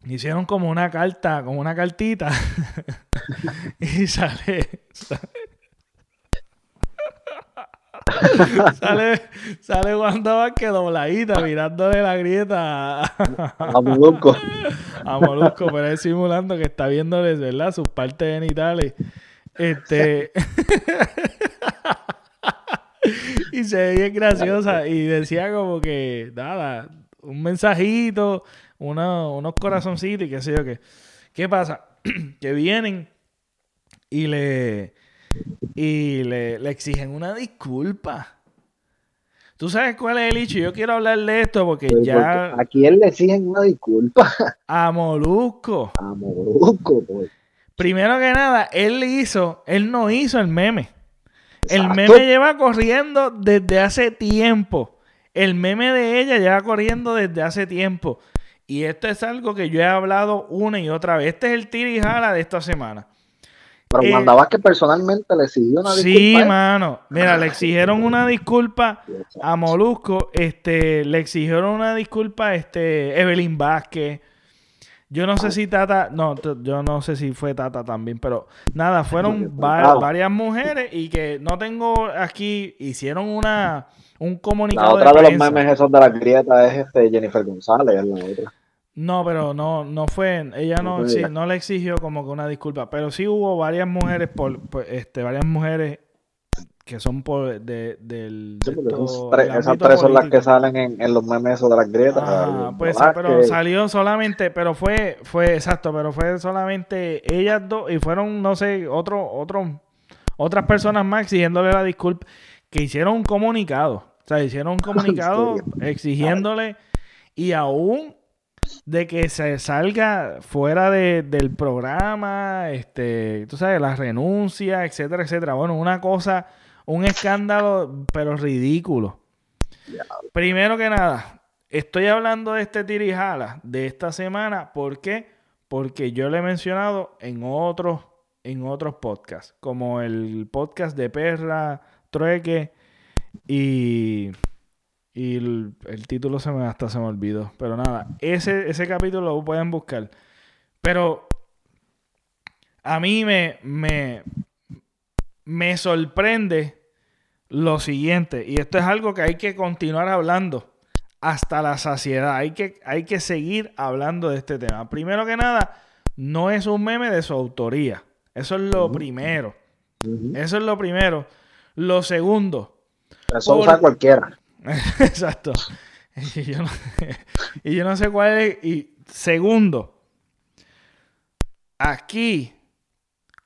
Speaker 1: hicieron como una carta, como una cartita y sale, sale sale Wanda Vázquez dobladita mirándole la grieta
Speaker 2: a, Molusco
Speaker 1: a Molusco pero es simulando que está viéndole ¿verdad? sus partes genitales este y se ve bien graciosa y decía como que, nada, un mensajito, unos corazoncitos y qué sé yo qué. ¿Qué pasa? que vienen y le y le, exigen una disculpa. ¿Tú sabes cuál es el hecho? Yo quiero hablar de esto porque ya...
Speaker 2: ¿A quién le exigen una disculpa?
Speaker 1: A Molusco.
Speaker 2: A Molusco, pues.
Speaker 1: Primero que nada, él hizo, él no hizo el meme. El meme lleva corriendo desde hace tiempo. El meme de ella lleva corriendo desde hace tiempo. Y esto es algo que yo he hablado una y otra vez. Este es el tirijala de esta semana.
Speaker 2: Pero eh, que personalmente le exigió una
Speaker 1: disculpa. Sí, mano. Mira, le exigieron una disculpa a Molusco. Este, le exigieron una disculpa a este, Evelyn Vázquez. Yo no sé si Tata, no, yo no sé si fue Tata también, pero nada, fueron varias mujeres y que no tengo aquí, hicieron una, un comunicado.
Speaker 2: La otra de, los memes esos de la grieta es este Jennifer González, la otra.
Speaker 1: No, pero no, no fue, ella no, sí, no le exigió como que una disculpa, pero sí hubo varias mujeres, por, este, varias mujeres que son por de, del
Speaker 2: esas tres son las que salen en, los memes de las grietas
Speaker 1: ah, pues sí, pero salió solamente pero fue fue exacto pero fue solamente ellas dos y fueron no sé otro otro otras personas más exigiéndole la disculpa que hicieron un comunicado o sea hicieron un comunicado exigiéndole y aún de que se salga fuera del programa, este, tú sabes, la renuncia, etcétera, etcétera. Bueno, una cosa un escándalo, pero ridículo. Primero que nada, estoy hablando de este tirijala de esta semana. ¿Por qué? Porque yo le he mencionado en otros, en otros podcasts, como el podcast de Perra, Trueque y, y el, título se me hasta se me olvidó. Pero nada, ese, ese capítulo lo pueden buscar. Pero a mí me, me, me sorprende lo siguiente, y esto es algo que hay que continuar hablando hasta la saciedad, hay que, hay que seguir hablando de este tema. Primero que nada, no es un meme de su autoría, eso es lo primero, eso es lo primero. Lo segundo,
Speaker 2: eso usa cualquiera.
Speaker 1: Exacto. Y yo, no, y yo no sé cuál es. Y segundo, aquí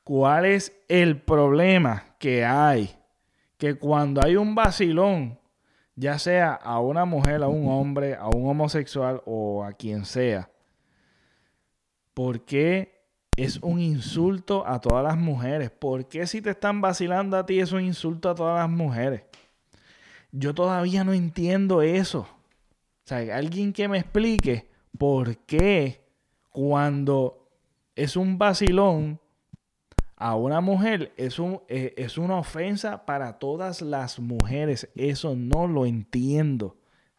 Speaker 1: ¿Cuál es el problema que hay? Que cuando hay un vacilón, ya sea a una mujer, a un hombre, a un homosexual o a quien sea, ¿por qué es un insulto a todas las mujeres? ¿Por qué si te están vacilando a ti es un insulto a todas las mujeres? Yo todavía no entiendo eso. O sea, alguien que me explique por qué cuando es un vacilón a una mujer es, un, eh, es una ofensa para todas las mujeres. Eso no lo entiendo.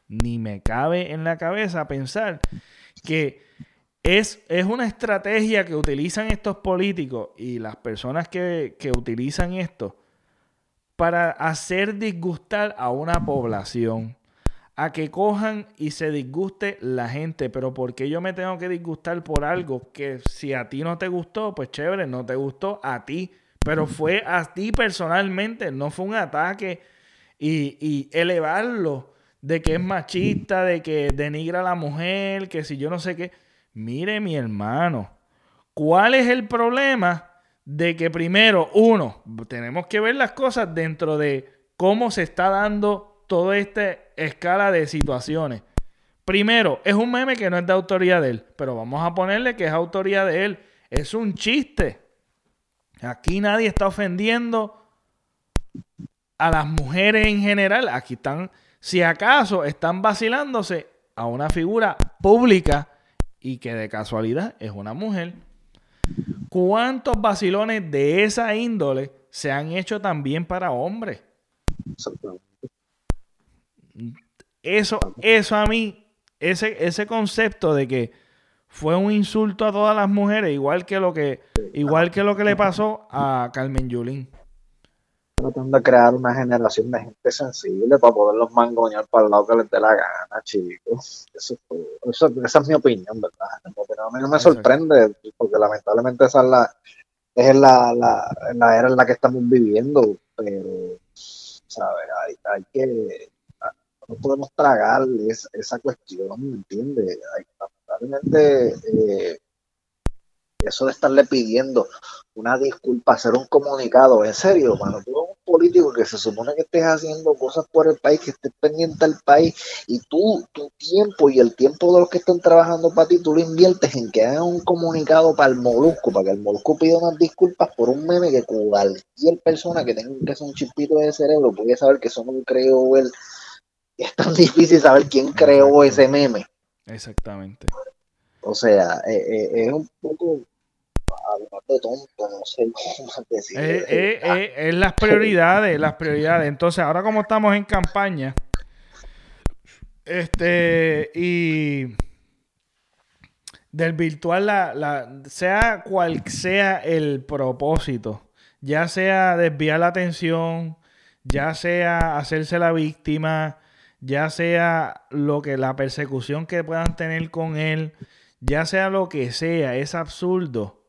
Speaker 1: Ni me cabe en la cabeza pensar que es, es una estrategia que utilizan estos políticos y las personas que, que utilizan esto para hacer disgustar a una población a que cojan y se disguste la gente. Pero ¿por qué yo me tengo que disgustar por algo que si a ti no te gustó, pues chévere, no te gustó a ti. Pero fue a ti personalmente, no fue un ataque y, y elevarlo de que es machista, de que denigra a la mujer, que si yo no sé qué. Mire mi hermano, ¿cuál es el problema de que primero, uno, tenemos que ver las cosas dentro de cómo se está dando toda esta escala de situaciones. Primero, es un meme que no es de autoría de él, pero vamos a ponerle que es autoría de él. Es un chiste. Aquí nadie está ofendiendo a las mujeres en general. Aquí están, si acaso, están vacilándose a una figura pública y que de casualidad es una mujer. ¿Cuántos vacilones de esa índole se han hecho también para hombres? Eso, eso a mí, ese, ese concepto de que fue un insulto a todas las mujeres, igual que lo que, igual que lo que le pasó a Carmen Yulín.
Speaker 2: Tratando de crear una generación de gente sensible para poderlos mangoñar para el lado que les dé la gana, chicos. Eso, eso, esa es mi opinión, ¿verdad? a mí no me sorprende, porque lamentablemente esa es la, es la, la, la era en la que estamos viviendo, pero, ¿sabes? Hay, hay que no podemos tragar esa cuestión, ¿me entiendes? Lamentablemente, eh, eso de estarle pidiendo una disculpa, hacer un comunicado, en serio, mano, tú eres un político que se supone que estés haciendo cosas por el país, que estés pendiente al país, y tú, tu tiempo y el tiempo de los que están trabajando para ti, tú lo inviertes en que hagan un comunicado para el Molusco, para que el Molusco pida unas disculpas por un meme que cualquier persona que tenga que ser un chispito de cerebro puede saber que eso no creo el es tan difícil saber quién creó ese meme.
Speaker 1: Exactamente.
Speaker 2: O sea, eh, eh, es un poco de tonto, no sé cómo decir.
Speaker 1: Eh, es las prioridades, las prioridades. Entonces, ahora como estamos en campaña, este, y del virtual, la, la, sea cual sea el propósito, ya sea desviar la atención, ya sea hacerse la víctima, ya sea lo que la persecución que puedan tener con él, ya sea lo que sea, es absurdo.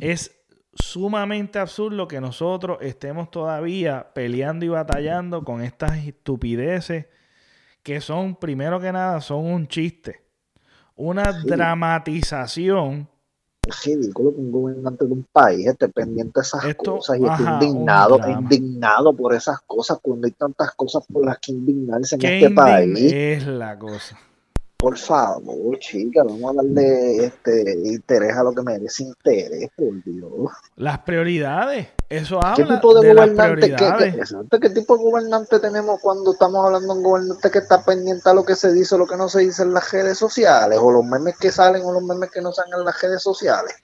Speaker 1: Es sumamente absurdo que nosotros estemos todavía peleando y batallando con estas estupideces que son, primero que nada, son un chiste. Una dramatización.
Speaker 2: Es ridículo que un gobernante de un país esté pendiente de esas cosas y esté indignado, indignado por esas cosas cuando hay tantas cosas por las que indignarse en este país.
Speaker 1: Es la cosa
Speaker 2: por favor, chica, vamos a darle este interés a lo que merece interés, por Dios.
Speaker 1: Las prioridades, eso habla
Speaker 2: ¿Qué tipo de, gobernante, ¿qué, ¿qué, tipo de gobernante tenemos cuando estamos hablando de un gobernante que está pendiente a lo que se dice o lo que no se dice en las redes sociales, o los memes que salen o los memes que no salen en las redes sociales?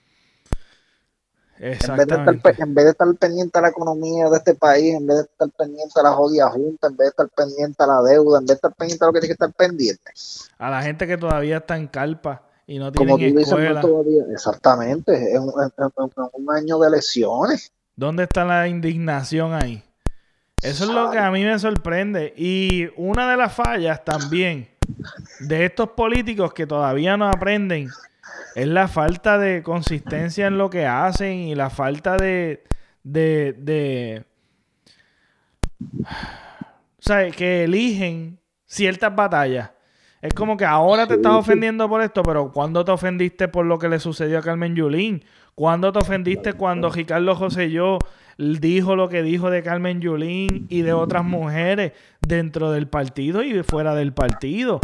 Speaker 2: En vez, de estar, en vez de estar pendiente a la economía de este país, en vez de estar pendiente a la jodida junta, en vez de estar pendiente a la deuda, en vez de estar pendiente a lo que tiene que estar pendiente.
Speaker 1: A la gente que todavía está en calpa y no tiene escuela.
Speaker 2: todavía, exactamente, es un, un, año de elecciones.
Speaker 1: ¿Dónde está la indignación ahí? Eso es lo que a mí me sorprende. Y una de las fallas también de estos políticos que todavía no aprenden es la falta de consistencia en lo que hacen y la falta de, de, de o sea, que eligen ciertas batallas. Es como que ahora te estás ofendiendo por esto, pero ¿cuándo te ofendiste por lo que le sucedió a Carmen Yulín? ¿Cuándo te ofendiste cuando Ricardo José yo dijo lo que dijo de Carmen Yulín y de otras mujeres dentro del partido y fuera del partido?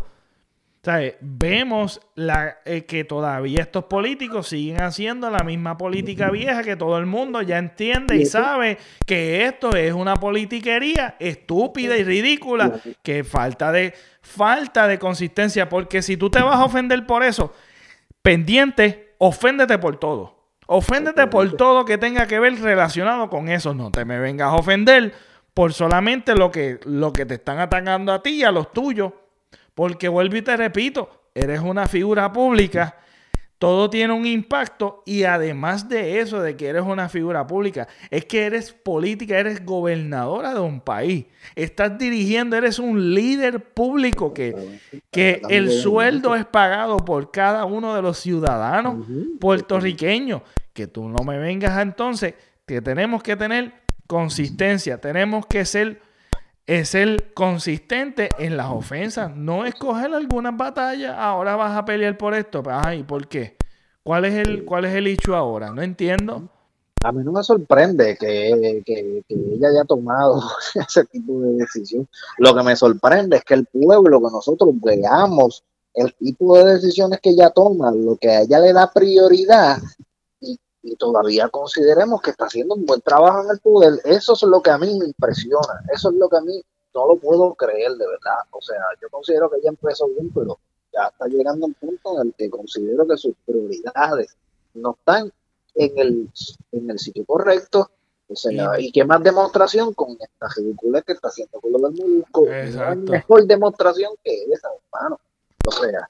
Speaker 1: Vemos la, eh, que todavía estos políticos siguen haciendo la misma política vieja que todo el mundo ya entiende y sabe que esto es una politiquería estúpida y ridícula, que falta de, falta de consistencia, porque si tú te vas a ofender por eso, pendiente, oféndete por todo. Oféndete por todo que tenga que ver relacionado con eso. No te me vengas a ofender por solamente lo que, lo que te están atacando a ti y a los tuyos. Porque vuelvo y te repito, eres una figura pública, todo tiene un impacto y además de eso, de que eres una figura pública, es que eres política, eres gobernadora de un país, estás dirigiendo, eres un líder público que, que el sueldo es pagado por cada uno de los ciudadanos puertorriqueños. Que tú no me vengas entonces, que tenemos que tener consistencia, tenemos que ser es ser consistente en las ofensas, no escoger alguna batalla, ahora vas a pelear por esto, ay, ¿por qué? ¿Cuál es el, cuál es el hecho ahora? No entiendo.
Speaker 2: A mí no me sorprende que, que, ella haya tomado ese tipo de decisión. Lo que me sorprende es que el pueblo, que nosotros veamos el tipo de decisiones que ella toma, lo que a ella le da prioridad, y todavía consideremos que está haciendo un buen trabajo en el poder, eso es lo que a mí me impresiona, eso es lo que a mí no lo puedo creer de verdad. O sea, yo considero que ella empezó bien, pero ya está llegando a un punto en el que considero que sus prioridades no están en el, en el sitio correcto. O sea, y qué más demostración con esta ridícula que está haciendo con lo del Molusco. mejor demostración que esa, hermano. O sea,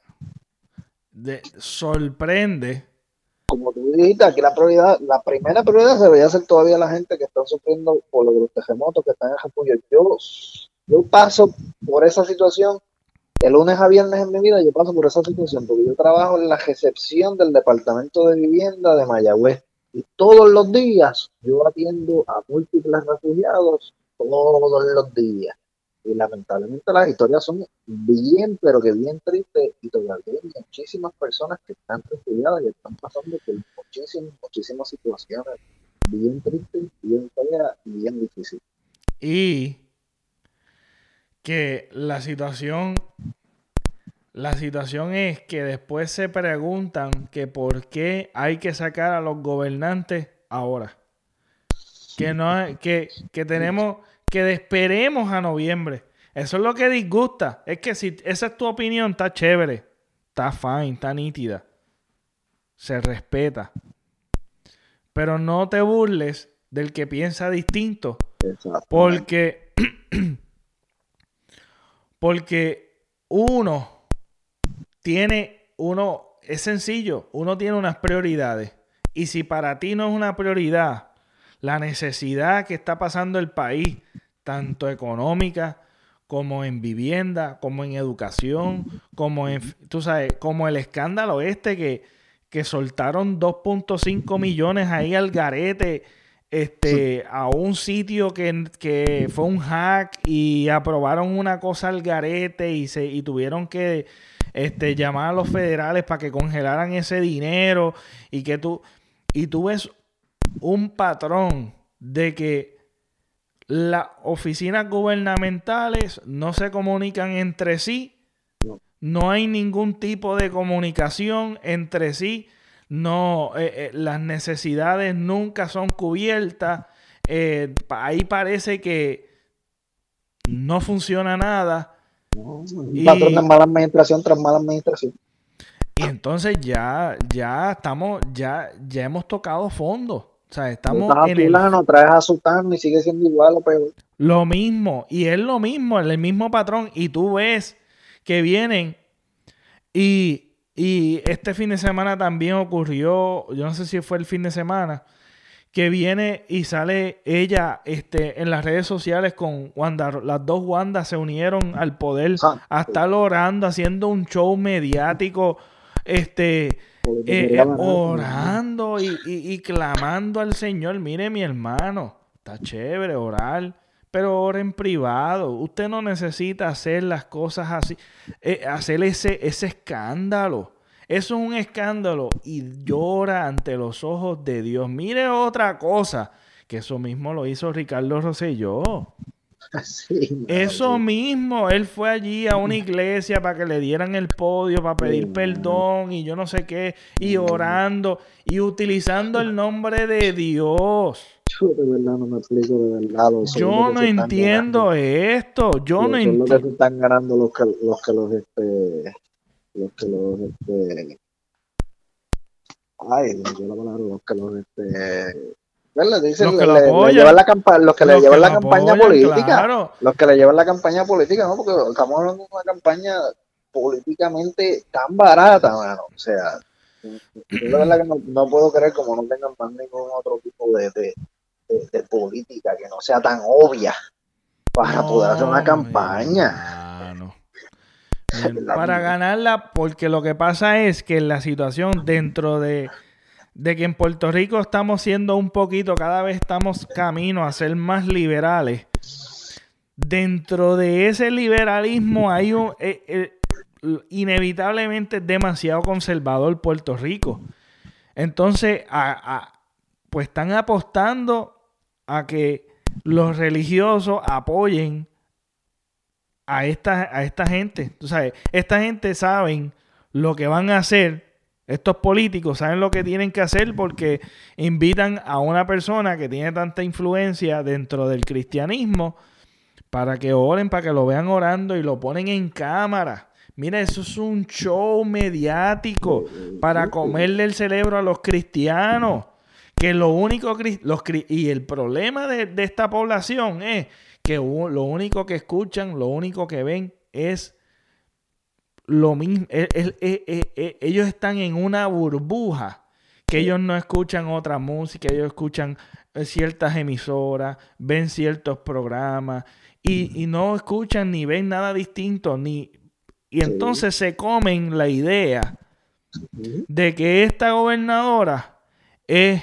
Speaker 1: de, sorprende
Speaker 2: como tú dijiste, aquí la prioridad, la primera prioridad se debería ser todavía la gente que está sufriendo por los terremotos que están en Japón. Yo, yo paso por esa situación, el lunes a viernes en mi vida yo paso por esa situación, porque yo trabajo en la recepción del Departamento de Vivienda de Mayagüez y todos los días yo atiendo a múltiples refugiados, todos los días. Y lamentablemente las historias son bien, pero que bien tristes y todavía hay muchísimas personas que están refugiadas y están pasando por muchísimas, muchísimas situaciones bien tristes, bien feas y bien difíciles.
Speaker 1: Y que la situación, la situación es que después se preguntan que por qué hay que sacar a los gobernantes ahora. Que no que, que tenemos que esperemos a noviembre. Eso es lo que disgusta. Es que si esa es tu opinión, está chévere. Está fine, está nítida. Se respeta. Pero no te burles del que piensa distinto. Porque, porque uno tiene, uno, es sencillo, uno tiene unas prioridades. Y si para ti no es una prioridad la necesidad que está pasando el país tanto económicas como en vivienda, como en educación, como en, tú sabes, como el escándalo este que, que soltaron 2.5 millones ahí al garete este, a un sitio que, que, fue un hack y aprobaron una cosa al garete y, se, y tuvieron que este, llamar a los federales para que congelaran ese dinero y que tú, y tú ves un patrón de que las oficinas gubernamentales no se comunican entre sí, no hay ningún tipo de comunicación entre sí, no, eh, eh, las necesidades nunca son cubiertas, eh, ahí parece que no funciona nada
Speaker 2: y, patrón de mala administración tras mala administración.
Speaker 1: Y entonces ya, ya estamos, ya, ya hemos tocado fondo. O sea, estamos
Speaker 2: en el... traes a Sultano y sigue siendo igual o peor.
Speaker 1: Lo mismo, y es lo mismo, el mismo patrón. Y tú ves que vienen y, y este fin de semana también ocurrió, yo no sé si fue el fin de semana, que viene y sale ella este, en las redes sociales con Wanda. Las dos Wandas se unieron al poder a estar orando, haciendo un show mediático, este, eh, eh, orando y, clamando al Señor. Mire, mi hermano, está chévere orar, pero ora en privado. Usted no necesita hacer las cosas así, eh, hacer ese, ese escándalo. Eso es un escándalo y llora ante los ojos de Dios. Mire otra cosa, que eso mismo lo hizo Ricardo Rosselló. eso mismo, él fue allí a una iglesia para que le dieran el podio, para pedir perdón y yo no sé qué, y orando y utilizando el nombre de Dios.
Speaker 2: Yo de verdad no me explico de verdad.
Speaker 1: yo no entiendo esto. Yo no entiendo.
Speaker 2: Lo que están ganando los que los, que los este, los que los este ay no la palabra los que los este Dicen, los que le, llevan la, los que le llevan la campaña política. los que le llevan la campaña política no porque estamos hablando de una campaña políticamente tan barata mano. O sea yo la verdad que no, no, puedo creer como no tengan más ningún otro tipo de, de, de, política que no sea tan obvia para poder hacer una campaña.
Speaker 1: para ganarla, porque lo que pasa es que la situación dentro de, de que en Puerto Rico estamos siendo un poquito, cada vez estamos camino a ser más liberales. Dentro de ese liberalismo hay un eh, eh, inevitablemente demasiado conservador Puerto Rico. Entonces, pues están apostando a que los religiosos apoyen a esta, a esta gente. Tú sabes, esta gente saben lo que van a hacer. Estos políticos saben lo que tienen que hacer porque invitan a una persona que tiene tanta influencia dentro del cristianismo para que oren, para que lo vean orando y lo ponen en cámara. Mira, eso es un show mediático para comerle el cerebro a los cristianos. Que lo único los, y el problema de, de esta población es que lo único que escuchan, lo único que ven es lo mismo. ellos están en una burbuja que ellos no escuchan otra música, ellos escuchan eh, ciertas emisoras, ven ciertos programas y, no escuchan ni ven nada distinto, ni y entonces se comen la idea de que esta gobernadora es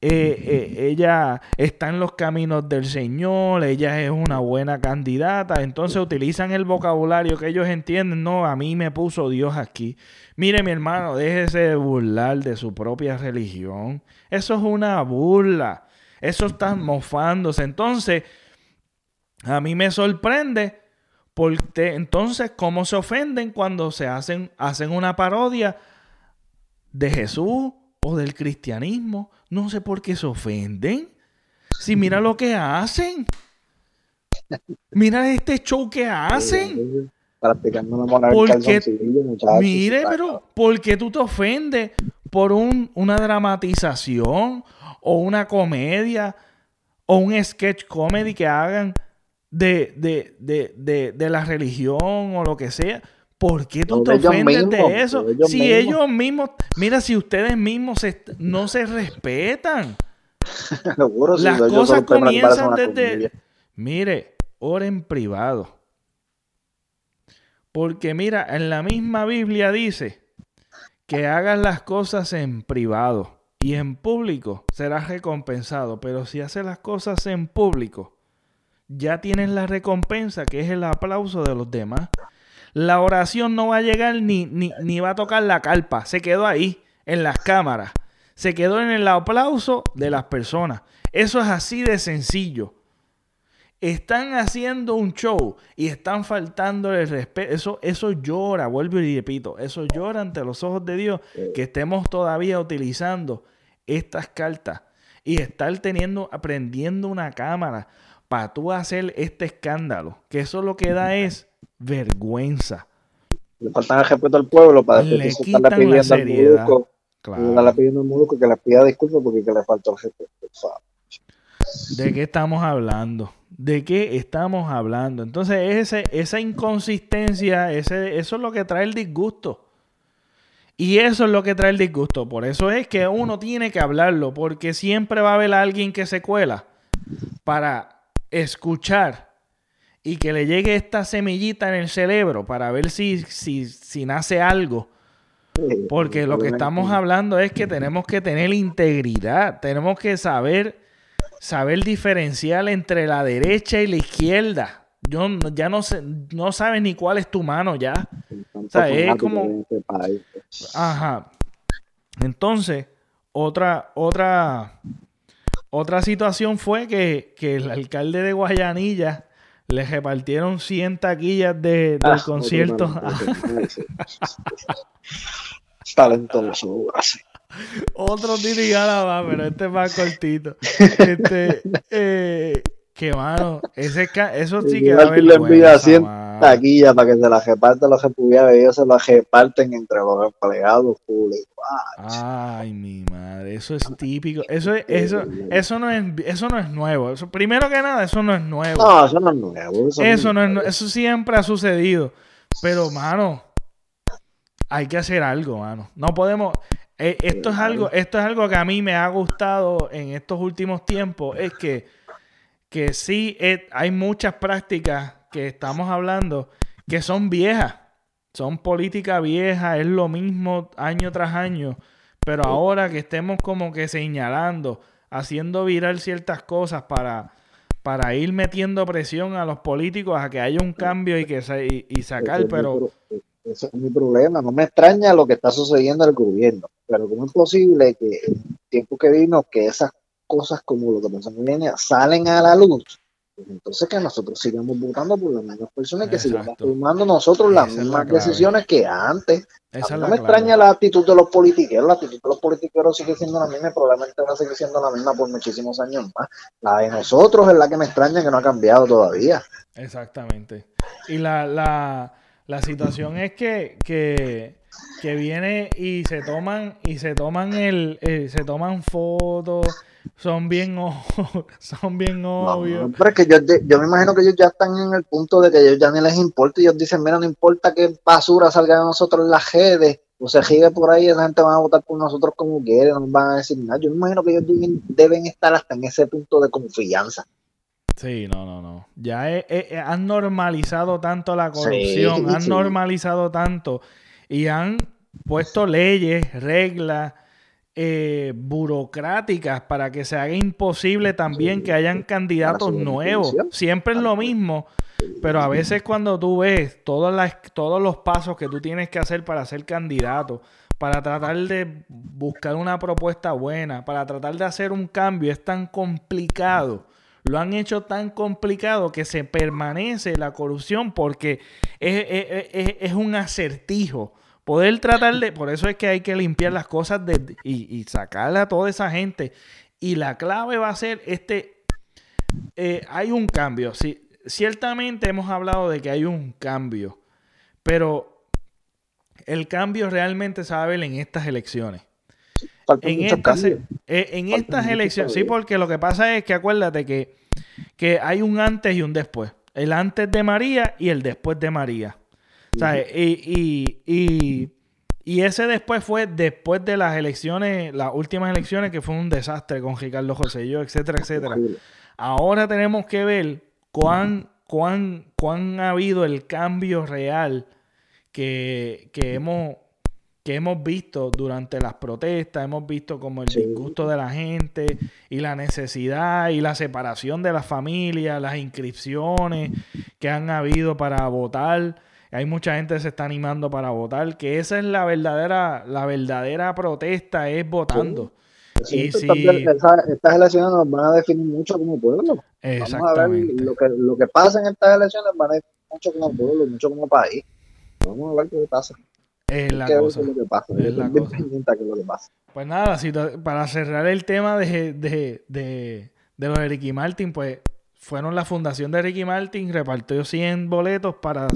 Speaker 1: eh, eh, ella está en los caminos del Señor, ella es una buena candidata, entonces utilizan el vocabulario que ellos entienden, no, a mí me puso Dios aquí. Mire mi hermano, déjese de burlar de su propia religión, eso es una burla, eso está mofándose, entonces a mí me sorprende porque entonces cómo se ofenden cuando se hacen, hacen una parodia de Jesús o del cristianismo. No sé por qué se ofenden. Si mira lo que hacen. Mira este show que hacen.
Speaker 2: Practicando la
Speaker 1: Mire, pero ¿por qué tú te ofendes por un, una dramatización o una comedia o un sketch comedy que hagan de, de, de, de la religión o lo que sea? ¿Por qué tú te ofendes de eso? si ellos mismos, mira, si ustedes mismos no se respetan. Las cosas comienzan desde... Mire, ora en privado. Porque mira, en la misma Biblia dice que hagas las cosas en privado y en público serás recompensado. Pero si haces las cosas en público, ya tienes la recompensa que es el aplauso de los demás. La oración no va a llegar ni, ni, ni va a tocar la carpa. Se quedó ahí, en las cámaras. Se quedó en el aplauso de las personas. Eso es así de sencillo. Están haciendo un show y están faltando el respeto. Eso, eso llora, vuelvo y repito, eso llora ante los ojos de Dios que estemos todavía utilizando estas cartas y estar teniendo, aprendiendo una cámara para tú hacer este escándalo. Que eso lo que da es vergüenza.
Speaker 2: Le faltan el respeto al pueblo para después le quitan la seriedad. Claro. Le pidiendo al muluco que le pida disculpas porque le faltó el respeto.
Speaker 1: ¿De qué estamos hablando? ¿De qué estamos hablando? Entonces, ese, esa inconsistencia, ese, eso es lo que trae el disgusto. Y eso es lo que trae el disgusto. Por eso es que uno tiene que hablarlo, porque siempre va a haber alguien que se cuela para escuchar y que le llegue esta semillita en el cerebro para ver si, si, si nace algo. Porque lo que estamos hablando es que tenemos que tener integridad, tenemos que saber, saber diferenciar entre la derecha y la izquierda. Yo ya no sé, no sabes ni cuál es tu mano ya. O sea, es como. Ajá. Entonces, otra, otra, otra situación fue que, que el alcalde de Guayanilla le repartieron 100 taquillas de, del ah, concierto.
Speaker 2: Talentoso,
Speaker 1: Otro Titi va, pero este es más cortito. Este, eh, que mano, ese eso sí que da
Speaker 2: le envía 100 taquillas para que se las repartan los y ellos se las reparten entre los empleados públicos.
Speaker 1: Ay, mi madre, eso es típico. Eso es, eso, eso no es, eso no es nuevo. Eso, primero que nada, eso no es nuevo.
Speaker 2: No, eso no es nuevo.
Speaker 1: Eso, no es, eso siempre ha sucedido. Pero, mano, hay que hacer algo, mano. No podemos. Eh, esto es algo, esto es algo que a mí me ha gustado en estos últimos tiempos. Es que que sí eh, hay muchas prácticas que estamos hablando que son viejas, son política vieja, es lo mismo año tras año, pero ahora que estemos como que señalando, haciendo viral ciertas cosas para, para ir metiendo presión a los políticos a que haya un cambio y que y, sacar, pero...
Speaker 2: Ese es mi problema, no me extraña lo que está sucediendo en el gobierno, pero ¿cómo es posible que en el tiempo que vino que esas cosas como lo que pensamos en línea salen a la luz, pues entonces que nosotros sigamos votando por las mismas personas que sigamos tomando nosotros las mismas decisiones que antes. no me extraña la actitud de los politiqueros, la actitud de los politiqueros sigue siendo la misma y probablemente va a seguir siendo la misma por muchísimos años más. La de nosotros es la que me extraña que no ha cambiado todavía.
Speaker 1: Exactamente. Y la, la, la situación es que, que, que, viene y se toman y se toman el, eh, se toman fotos son bien, son bien obvios.
Speaker 2: pero es que yo, yo, me imagino que ellos ya están en el punto de que ellos ya ni les importa y ellos dicen, mira, no importa qué basura salga de nosotros en las redes o se gire por ahí, esa gente va a votar por nosotros como quieren, no nos van a decir nada. Yo me imagino que ellos deben, estar hasta en ese punto de confianza.
Speaker 1: Sí, no, no, no. Ya han normalizado tanto la corrupción, han normalizado tanto y han puesto leyes, reglas eh, burocráticas para que se haga imposible también que hayan candidatos nuevos. Siempre es lo mismo, pero a veces cuando tú ves todas las, todos los pasos que tú tienes que hacer para ser candidato, para tratar de buscar una propuesta buena, para tratar de hacer un cambio, es tan complicado. Lo han hecho tan complicado que se permanece la corrupción porque es un acertijo Poder tratar de, por eso es que hay que limpiar las cosas de, y, y sacarle a toda esa gente. Y la clave va a ser este, eh, hay un cambio. Sí, ciertamente hemos hablado de que hay un cambio, pero el cambio realmente se va a ver en estas elecciones. En estas, eh, en estas elecciones, sí, porque lo que pasa es que acuérdate que, que hay un antes y un después. El antes de María y el después de María. Y, y, y, ese después fue después de las elecciones, las últimas elecciones, que fue un desastre con Ricardo José yo, etcétera, etcétera. Ahora tenemos que ver cuán, cuán, cuán ha habido el cambio real que, que hemos que hemos visto durante las protestas, hemos visto como el disgusto de la gente y la necesidad y la separación de las familias, las inscripciones que han habido para votar. Hay mucha gente que se está animando para votar, que esa es la verdadera, la verdadera protesta, es votando.
Speaker 2: y si... estas elecciones nos van a definir mucho como pueblo. Vamos a ver lo que, lo que pasa en estas elecciones van a definir mucho como pueblo, mucho como país. Vamos a ver qué pasa.
Speaker 1: Es la cosa. Es la cosa. Pues nada, para cerrar el tema de, de, de, de los Ricky Martin, pues fueron la fundación de Ricky Martin, repartió 100 boletos para,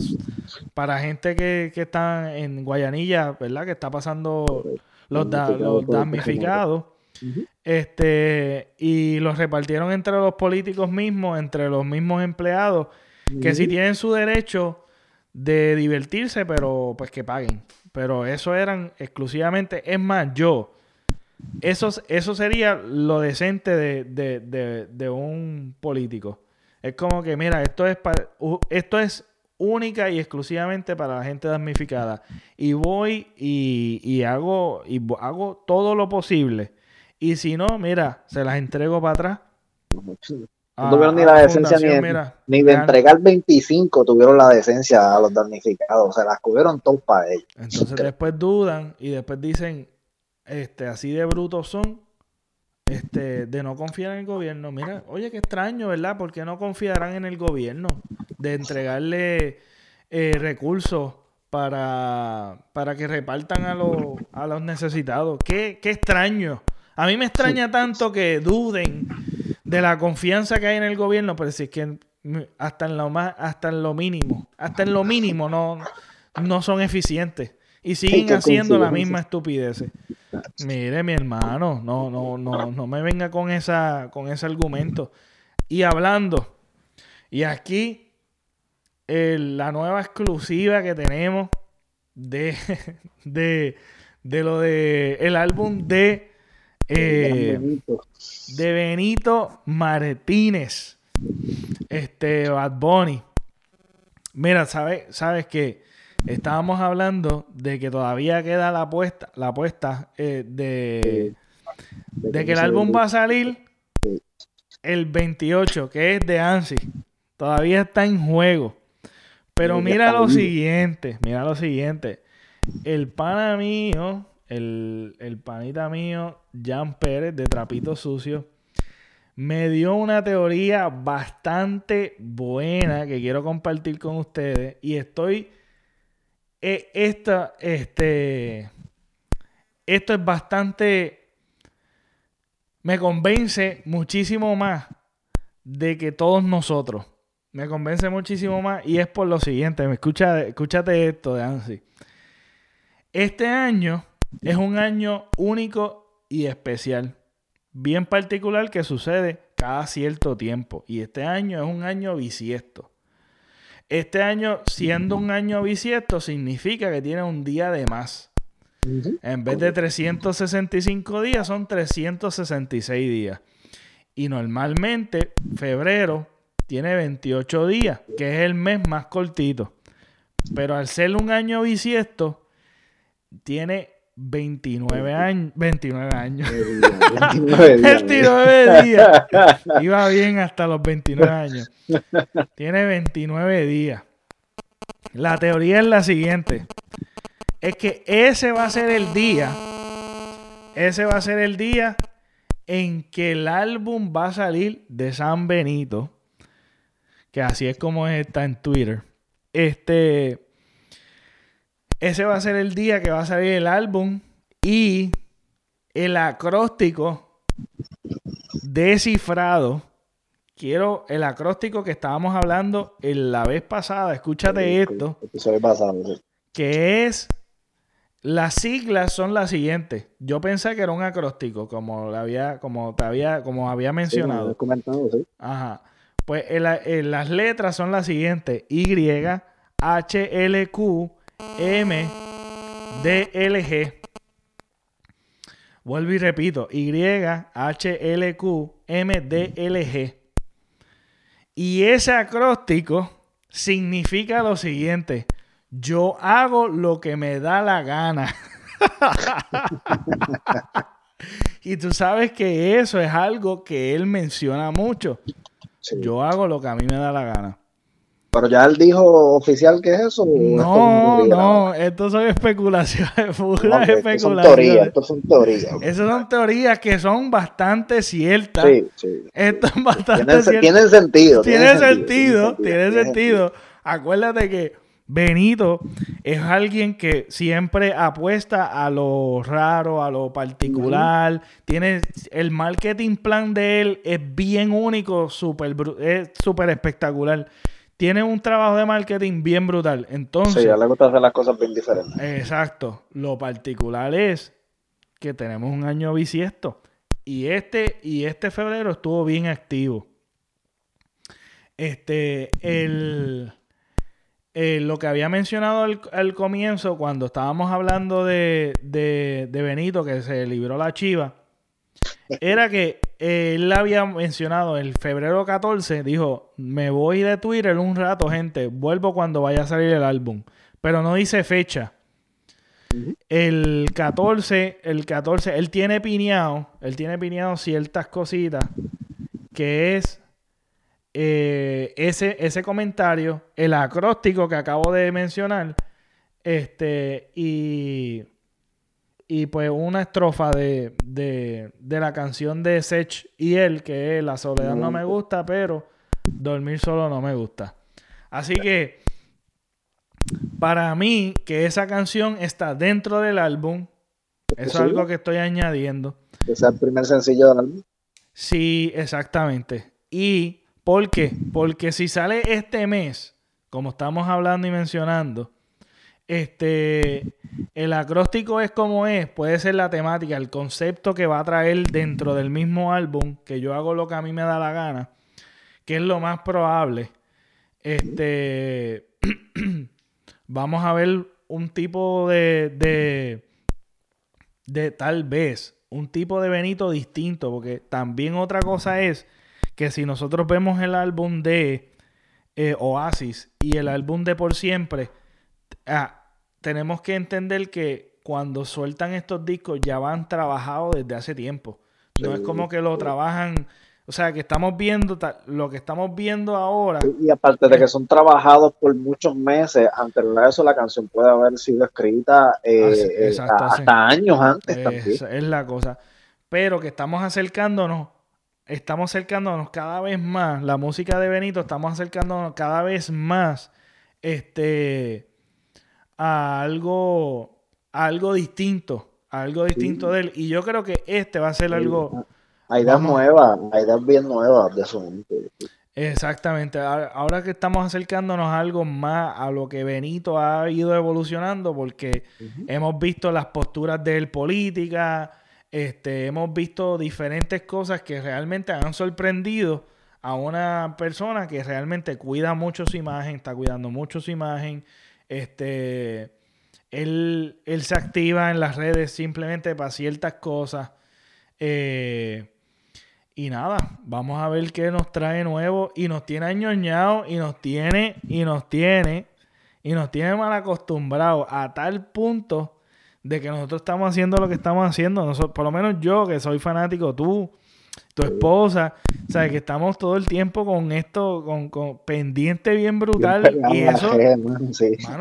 Speaker 1: para gente que, que está en Guayanilla, ¿verdad? Que está pasando los, los damnificados. Este, y los repartieron entre los políticos mismos, entre los mismos empleados, que si tienen su derecho de divertirse, pero pues que paguen. Pero eso eran exclusivamente, es más, yo, eso, eso sería lo decente de, un político. Es como que, mira, esto es, para, esto es única y exclusivamente para la gente damnificada. Y voy y, hago, y hago todo lo posible. Y si no, mira, se las entrego para atrás.
Speaker 2: No tuvieron ni la decencia ni, de entregar 25, tuvieron la decencia a los damnificados. Se las cubrieron todos para ellos.
Speaker 1: Entonces después dudan y después dicen, este, así de brutos son, este, de no confiar en el gobierno. Mira, oye, qué extraño, ¿verdad? ¿Por qué no confiarán en el gobierno? De entregarle eh, recursos para, para que repartan a, los, a los necesitados. Qué, qué extraño. A mí me extraña tanto que duden de la confianza que hay en el gobierno, pero si es que hasta en lo más, hasta en lo mínimo, hasta en lo mínimo no, no son eficientes y siguen haciendo la misma estupidez. Mire, mi hermano, no, no, no, no me venga con esa, con ese argumento. Y hablando, y aquí la nueva exclusiva que tenemos de, de, de lo de el álbum de eh, de Benito Martínez. Este, Bad Bunny. Mira, ¿sabes, sabes que estábamos hablando de que todavía queda la apuesta, la apuesta eh, de, de que el álbum va a salir el 28, que es de Ansi. Todavía está en juego. Pero mira lo siguiente, mira lo siguiente. El pana mío, el, panita mío, Jan Pérez, de Trapito Sucio, me dio una teoría bastante buena que quiero compartir con ustedes. Y estoy. Eh, esta, este. Esto es bastante. Me convence muchísimo más de que todos nosotros. Me convence muchísimo más. Y es por lo siguiente. Escúchate esto de Ansi. Este año es un año único y especial, bien particular que sucede cada cierto tiempo. Y este año es un año bisiesto. Este año, siendo un año bisiesto, significa que tiene un día de más. En vez de 365 días, son 366 días. Y normalmente, febrero tiene 28 días, que es el mes más cortito. Pero al ser un año bisiesto, tiene 29 años. 29 años. 29 días. Iba bien hasta los 29 años. Tiene 29 días. La teoría es la siguiente. Es que ese va a ser el día. Ese va a ser el día en que el álbum va a salir de San Benito. Que así es como está en Twitter. Este ese va a ser el día que va a salir el álbum y el acróstico descifrado. Quiero el acróstico que estábamos hablando en la vez pasada. Escúchate esto. Que es. Las siglas son las siguientes. Yo pensé que era un acróstico, como había, como te había, como había mencionado. Ajá. Pues las letras son las siguientes: Y, H, L, Q, M, D, L, G. Vuelvo y repito, Y, H, L, Q, M, D, L, G. Y ese acróstico significa lo siguiente. Yo hago lo que me da la gana. y tú sabes que eso es algo que él menciona mucho. Yo hago lo que a mí me da la gana.
Speaker 2: Pero ya él dijo oficial que es eso.
Speaker 1: No, no, esto son especulaciones, puras especulaciones. Son
Speaker 2: teorías, esto son teorías.
Speaker 1: Esas son teorías que son bastante ciertas. Sí, sí. Esto es bastante
Speaker 2: cierto. Tienen sentido.
Speaker 1: Tiene sentido, tiene sentido. Acuérdate que Benito es alguien que siempre apuesta a lo raro, a lo particular. Tiene el marketing plan de él es bien único, super, es súper espectacular tiene un trabajo de marketing bien brutal. Entonces.
Speaker 2: Sí, a le gusta hacer las cosas bien diferentes.
Speaker 1: Exacto. Lo particular es que tenemos un año bisiesto. Y este, y este febrero estuvo bien activo. Este, el, lo que había mencionado al, comienzo, cuando estábamos hablando de, de, de Benito, que se libró la chiva, era que él había mencionado el febrero 14, dijo, me voy de Twitter un rato, gente, vuelvo cuando vaya a salir el álbum. Pero no dice fecha. El 14, el 14, él tiene piñado, él tiene piñado ciertas cositas, que es eh, ese, ese comentario, el acróstico que acabo de mencionar, este, y y pues una estrofa de, la canción de Sech y él, que es La soledad no me gusta, pero dormir solo no me gusta. Así que para mí que esa canción está dentro del álbum, eso es algo que estoy añadiendo.
Speaker 2: ¿Es el primer sencillo del álbum?
Speaker 1: Sí, exactamente. ¿Y por qué? Porque si sale este mes, como estamos hablando y mencionando, este, el acróstico es como es, puede ser la temática, el concepto que va a traer dentro del mismo álbum, que yo hago lo que a mí me da la gana, que es lo más probable. Este, vamos a ver un tipo de, de, de tal vez, un tipo de Benito distinto, porque también otra cosa es que si nosotros vemos el álbum de eh, Oasis y el álbum de Por Siempre, ah, tenemos que entender que cuando sueltan estos discos ya van trabajados desde hace tiempo. No es como que lo trabajan, o sea, que estamos viendo, lo que estamos viendo ahora.
Speaker 2: Y aparte de que son trabajados por muchos meses, anterior a eso la canción puede haber sido escrita eh, eh, hasta años antes
Speaker 1: Es la cosa. Pero que estamos acercándonos, estamos acercándonos cada vez más, la música de Benito, estamos acercándonos cada vez más, este a algo, algo distinto, algo distinto de él. Y yo creo que este va a ser algo...
Speaker 2: Hay ideas nuevas, hay ideas bien nuevas de su
Speaker 1: Exactamente. Ahora que estamos acercándonos a algo más a lo que Benito ha ido evolucionando, porque hemos visto las posturas de él políticas, este, hemos visto diferentes cosas que realmente han sorprendido a una persona que realmente cuida mucho su imagen, está cuidando mucho su imagen, este, él, se activa en las redes simplemente para ciertas cosas. Eh, y nada, vamos a ver qué nos trae nuevo. Y nos tiene añoñado y nos tiene, y nos tiene, y nos tiene mal acostumbrados a tal punto de que nosotros estamos haciendo lo que estamos haciendo. Nosotros, por lo menos yo, que soy fanático, tú, tu esposa, o sea, que estamos todo el tiempo con esto, con, pendiente bien brutal. y eso,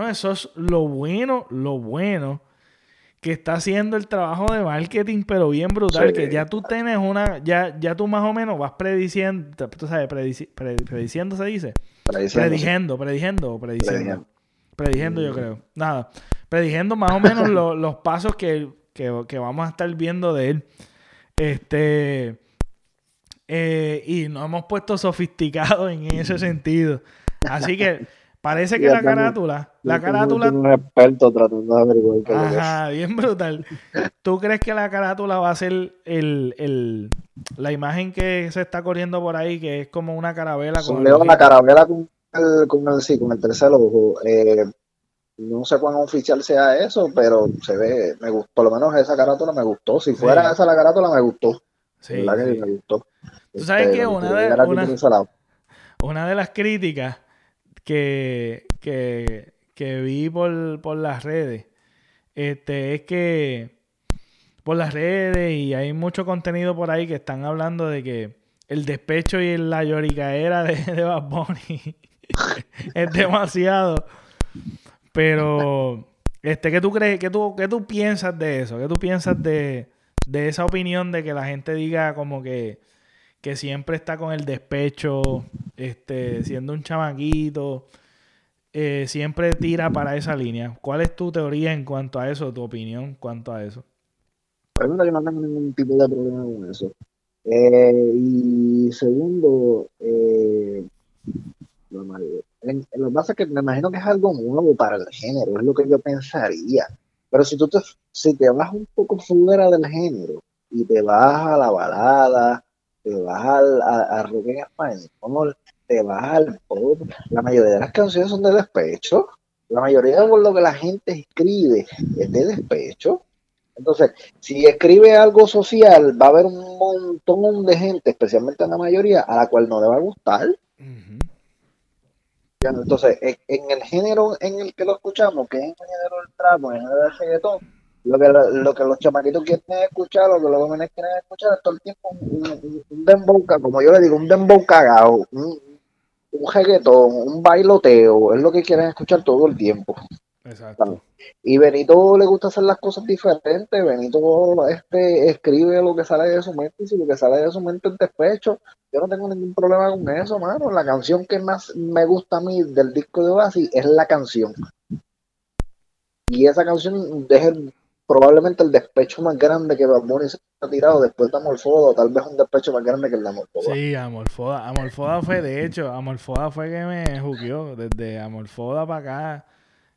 Speaker 1: eso es lo bueno, lo bueno que está haciendo el trabajo de marketing, pero bien brutal, que ya tú tienes una, ya, ya tú más o menos vas prediciendo, tú sabes, prediciendo se dice. Prediciendo, prediciendo, prediciendo. Prediciendo, yo creo. Nada, prediciendo más o menos los pasos que, que vamos a estar viendo de él. Este, eh, y nos hemos puesto sofisticados en ese sentido. Así que parece que la carátula, la carátula...
Speaker 2: un experto tratando de averiguar
Speaker 1: Ajá, bien brutal. ¿Tú crees que la carátula va a ser el, la imagen que se está corriendo por ahí, que es como una carabela?
Speaker 2: Con la carabela con el, con el, sí, con el tercer ojo. Eh, no sé cuán oficial sea eso, pero se ve, me gustó, por lo menos esa carátula me gustó. Si fuera esa la carátula, me gustó. Sí, me gustó.
Speaker 1: Tú sabes que una de, una, una de las críticas que, que, vi por, por, las redes este, es que por las redes y hay mucho contenido por ahí que están hablando de que el despecho y la lloricaera de, de Bad Bunny es demasiado. Pero, este, ¿qué tú crees? ¿Qué tú, qué tú piensas de eso? ¿Qué tú piensas de, de esa opinión de que la gente diga como que, que siempre está con el despecho, este, siendo un chamaquito, eh, siempre tira para esa línea? ¿Cuál es tu teoría en cuanto a eso, tu opinión en cuanto a eso?
Speaker 2: Primero, yo no tengo ningún tipo de problema con eso. Eh, y segundo, eh, lo que pasa es que me imagino que es algo nuevo para el género, es lo que yo pensaría. Pero si tú te, si te vas un poco fuera del género y te vas a la balada, te vas al, a, rock en te vas al pop, la mayoría de las canciones son de despecho. La mayoría de lo que la gente escribe es de despecho. Entonces, si escribe algo social, va a haber un montón de gente, especialmente en la mayoría, a la cual no le va a gustar. Entonces, en, el género en el que lo escuchamos, que es el género del trap, el género del reggaetón, lo que, lo que los chamaquitos quieren escuchar, lo que los jóvenes quieren escuchar es todo el tiempo un, un, dembow, como yo le digo, un dembow cagado, un, un un bailoteo, es lo que quieren escuchar todo el tiempo. Exacto. Y Benito le gusta hacer las cosas diferentes. Benito este, escribe lo que sale de su mente y si lo que sale de su mente es despecho, yo no tengo ningún problema con eso, mano. La canción que más me gusta a mí del disco de Oasis es la canción. Y esa canción es probablemente el despecho más grande que Bad se ha tirado después de Amorfoda, tal vez un despecho más grande que el de Amorfoda.
Speaker 1: Sí, Amorfoda. Amorfoda fue, de hecho, Amorfoda fue que me jugueó. Desde Amorfoda para acá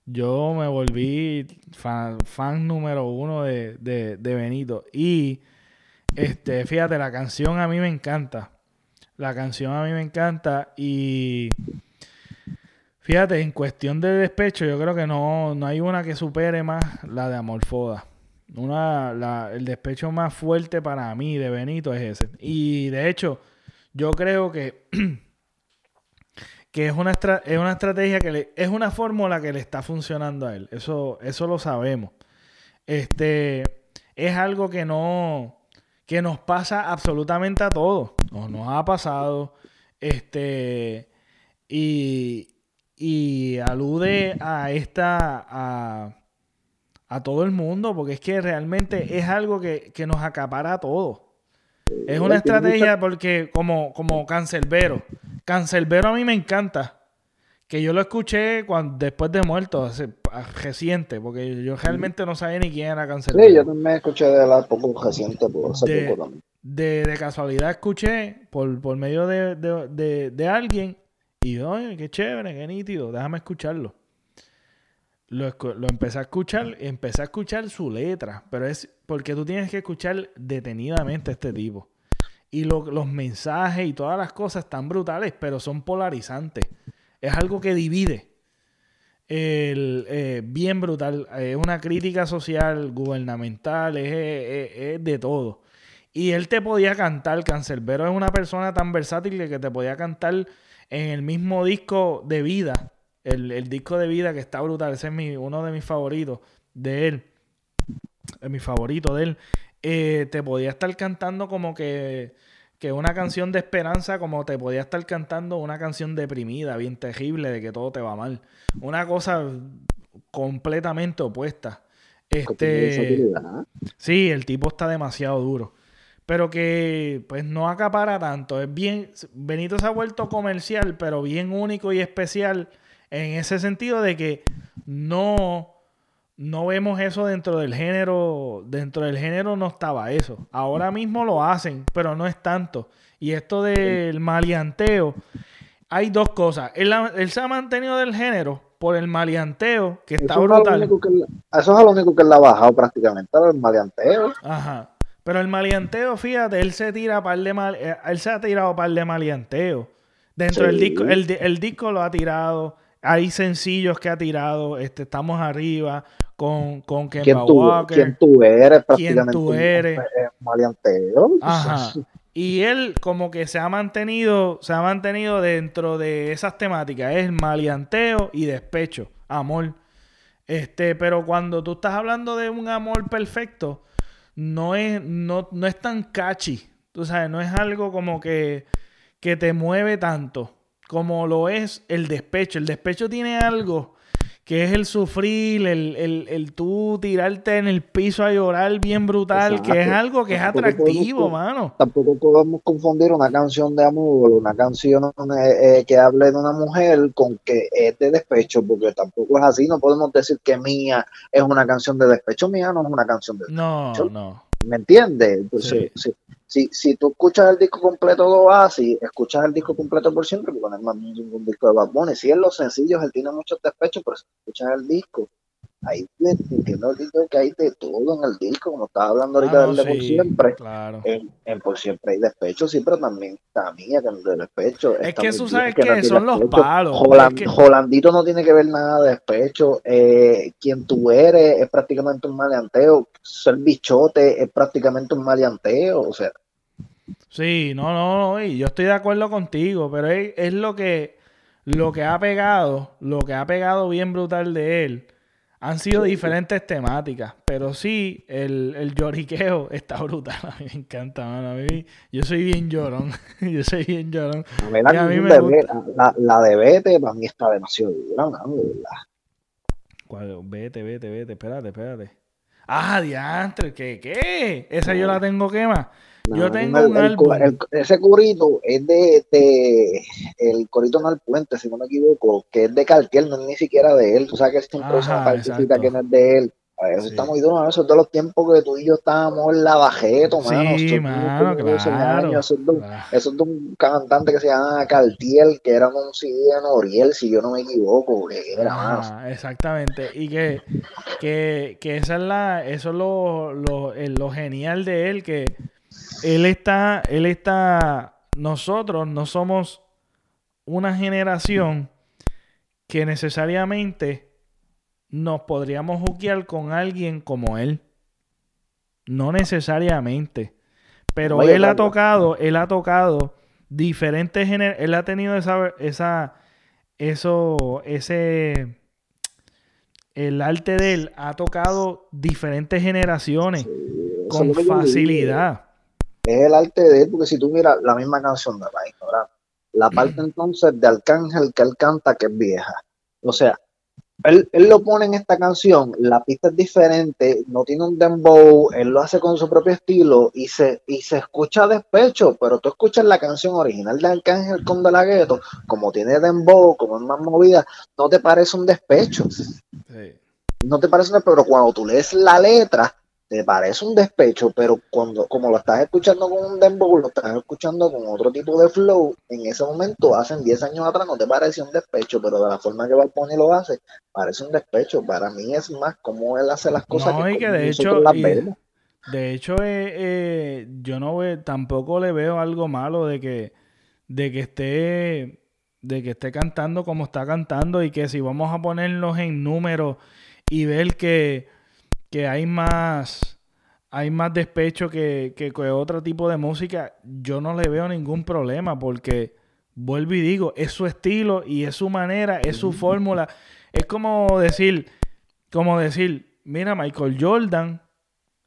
Speaker 1: yo me volví fan, número uno de, Benito. Y este, fíjate, la canción a mí me encanta. La canción a mí me encanta. Y fíjate, en cuestión de despecho, yo creo que no, no hay una que supere más la de Amorfoda. Una, la, el despecho más fuerte para mí de Benito es ese. Y de hecho, yo creo que que es una, es una estrategia que le, es una fórmula que le está funcionando a él. Eso, eso lo sabemos. Este es algo que no que nos pasa absolutamente a todos. Nos, nos ha pasado. Este y, y alude a esta a, a, todo el mundo porque es que realmente es algo que, que nos acapara a todos. Es una estrategia porque como, como cancerbero Cancelbero a mí me encanta. Que yo lo escuché cuando, después de muerto, hace, reciente, porque yo realmente no sabía ni quién era Cancelbero.
Speaker 2: Sí, yo también escuché de la poco reciente, por ese de, también.
Speaker 1: De, casualidad escuché por, por medio de, de, alguien y oye, qué chévere, qué nítido, déjame escucharlo. Lo, lo, empecé a escuchar, empecé a escuchar su letra, pero es porque tú tienes que escuchar detenidamente a este tipo y los mensajes y todas las cosas están brutales, pero son polarizantes. Es algo que divide. El, eh, bien brutal. Es una crítica social, gubernamental, es, de todo. Y él te podía cantar, Cancerbero es una persona tan versátil que te podía cantar en el mismo disco de vida. El, disco de vida que está brutal. Ese es mi, uno de mis favoritos de él. Es mi favorito de él. Eh, te podía estar cantando como que, que una canción de esperanza, como te podía estar cantando una canción deprimida, bien terrible, de que todo te va mal. Una cosa completamente opuesta. Este, sí, el tipo está demasiado duro. Pero que pues no acapara tanto. Es bien. Benito se ha vuelto comercial, pero bien único y especial en ese sentido de que no no vemos eso dentro del género, dentro del género no estaba eso. Ahora mismo lo hacen, pero no es tanto. Y esto del maleanteo, hay dos cosas. Él, se ha mantenido del género por el maleanteo, que está brutal.
Speaker 2: eso es lo único que él ha bajado prácticamente, el maleanteo.
Speaker 1: Ajá. Pero el maleanteo, fíjate, él se tira par de mal, eh, él se ha tirado par de maleanteo. Dentro del disco, el, el disco lo ha tirado hay sencillos que ha tirado, este, estamos arriba, con, con
Speaker 2: Kemba ¿Quién tú,
Speaker 1: Walker.
Speaker 2: ¿Quién tú eres? Prácticamente
Speaker 1: ¿Quién tú eres?
Speaker 2: Maleanteo.
Speaker 1: Ajá. Y él como que se ha mantenido, se ha mantenido dentro de esas temáticas. Es maleanteo y despecho, amor. Este, pero cuando tú estás hablando de un amor perfecto, no es, no, no es tan catchy. Tú sabes, no es algo como que, que te mueve tanto como lo es el despecho. El despecho tiene algo que es el sufrir, el, el, el tú tirarte en el piso a llorar bien brutal, que es algo que es atractivo, mano.
Speaker 2: Tampoco podemos confundir una canción de amor, una canción eh, eh, que hable de una mujer con que es de despecho, porque tampoco es así, no podemos decir que mía es una canción de despecho, mía no es una canción de
Speaker 1: despecho. No, no.
Speaker 2: ¿Me entiendes? Entonces, si, si, tú escuchas el disco completo de Oasis, escuchas el disco completo por siempre, porque no es más un disco de Bad Bunny. Si es los sencillos, él tiene muchos despechos, pero si escuchas el disco, ahí entiendo que hay de todo en el disco, como estaba hablando ahorita del de por siempre.
Speaker 1: Claro.
Speaker 2: En, por siempre hay despecho, sí, pero también también que de despecho.
Speaker 1: Es que eso sabes que, son los palos.
Speaker 2: Jolandito no tiene que ver nada de despecho. Eh, quien tú eres es prácticamente un maleanteo. Ser bichote es prácticamente un maleanteo. O sea.
Speaker 1: Sí, no, no, no, y yo estoy de acuerdo contigo, pero es, es lo que lo que ha pegado, lo que ha pegado bien brutal de él han sido diferentes temáticas, pero sí, el, el lloriqueo está brutal. A mí me encanta, mano. A mí, yo soy bien llorón. yo soy bien llorón.
Speaker 2: A mí, la, me la, la, de Vete para mí está demasiado dura, mano, de.
Speaker 1: Vete, vete, vete. Espérate, espérate. Ah, diantre, ¿qué? ¿Qué? Esa yo la tengo quema. Yo tengo un álbum.
Speaker 2: ese corito es de, de, el corito no al puente, si no me equivoco, que es de Cartier, no es ni siquiera de él. Tú sabes que es una partecita que no es de él. Eso está muy duro, eso es de los tiempos que tú y yo estábamos en la bajeto, mano.
Speaker 1: Sí, mano, claro,
Speaker 2: Eso, es de, eso es de un cantante que se llama Cartier, que era un CD de Noriel, si yo no me equivoco, que era
Speaker 1: ah, Exactamente, y que, que, que esa es la, eso es lo, lo, lo genial de él, que él está, él está, nosotros no somos una generación que necesariamente nos podríamos juquear con alguien como él. No necesariamente. Pero él ha tocado, él ha tocado diferentes él ha tenido esa, esa, eso, ese, el arte de él ha tocado diferentes generaciones con facilidad
Speaker 2: es el arte de él, porque si tú miras la misma canción de la la parte entonces de Arcángel que él canta que es vieja. O sea, él, lo pone en esta canción, la pista es diferente, no tiene un dembow, él lo hace con su propio estilo y se, y se escucha despecho, pero tú escuchas la canción original de Arcángel con De La Ghetto, como tiene dembow, como es más movida, no te parece un despecho. No te parece un despecho, pero cuando tú lees la letra, te parece un despecho, pero cuando como lo estás escuchando con un dembow, lo estás escuchando con otro tipo de flow, en ese momento, hace 10 años atrás, no te parece un despecho, pero de la forma que Balponi lo hace, parece un despecho. Para mí es más como él hace las cosas
Speaker 1: que, que de hecho, De hecho, eh, eh, yo no ve, tampoco le veo algo malo de que, de que esté de que esté cantando como está cantando y que si vamos a ponernos en números y ver que que hay más, hay más despecho que, que, otro tipo de música, yo no le veo ningún problema porque, vuelvo y digo, es su estilo y es su manera, es su fórmula. Es como decir, como decir, mira, Michael Jordan,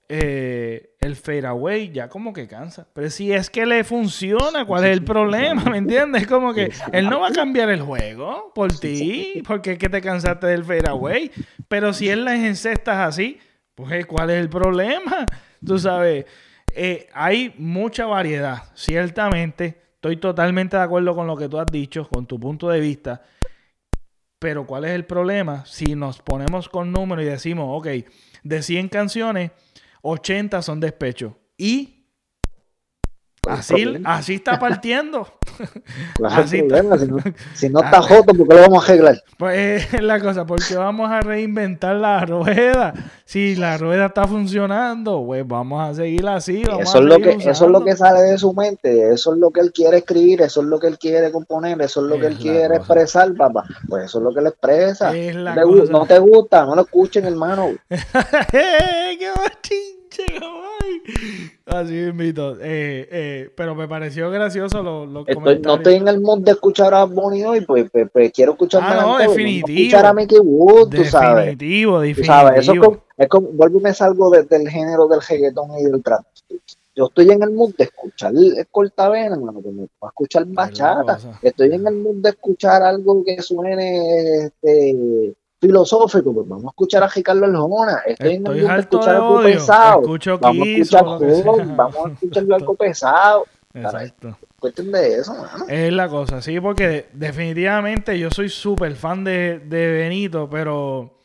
Speaker 1: eh, el fadeaway ya como que cansa. Pero si es que le funciona, ¿cuál es el problema? ¿Me entiendes? Como que él no va a cambiar el juego por ti, porque es que te cansaste del fadeaway. Pero si él las encestas así, pues, ¿cuál es el problema? Tú sabes, eh, hay mucha variedad, ciertamente. Estoy totalmente de acuerdo con lo que tú has dicho, con tu punto de vista. Pero ¿cuál es el problema? Si nos ponemos con números y decimos, ok, de 100 canciones, 80 son despecho. Y Así, así está partiendo.
Speaker 2: Así Si, no, está joto, ¿por qué lo vamos a arreglar?
Speaker 1: Pues es la cosa, porque vamos a reinventar la rueda. Si la rueda está funcionando, pues vamos a seguir así.
Speaker 2: eso, es lo que, eso es lo que sale de su mente, eso es lo que él quiere escribir, eso es lo que él quiere componer, eso es lo que él quiere expresar, papá. Pues eso es lo que él expresa. no, te, gusta, no lo escuchen, hermano.
Speaker 1: ¡Qué Así invito. Eh, eh, pero me pareció gracioso los lo
Speaker 2: comentarios. No estoy en el mood de escuchar a Bonnie hoy, pues, pues, pues quiero escuchar
Speaker 1: ah, no, definitivo.
Speaker 2: escuchar a Mickey Wood,
Speaker 1: tú
Speaker 2: sabes.
Speaker 1: Definitivo, definitivo.
Speaker 2: Eso es como, es como, vuelvo y me salgo del género del reggaetón y del trap. Yo estoy en el mood de escuchar cortavena, hermano, que me a escuchar bachata. Estoy en el mood de escuchar algo que suene este, filosófico, pues vamos a escuchar a Ricardo Arjona. Estoy, en el mood de escuchar algo pesado. vamos a escuchar vamos a escuchar algo pesado. Exacto. Cuestión de eso, mano.
Speaker 1: Es la cosa, sí, porque definitivamente yo soy súper fan de, de Benito, pero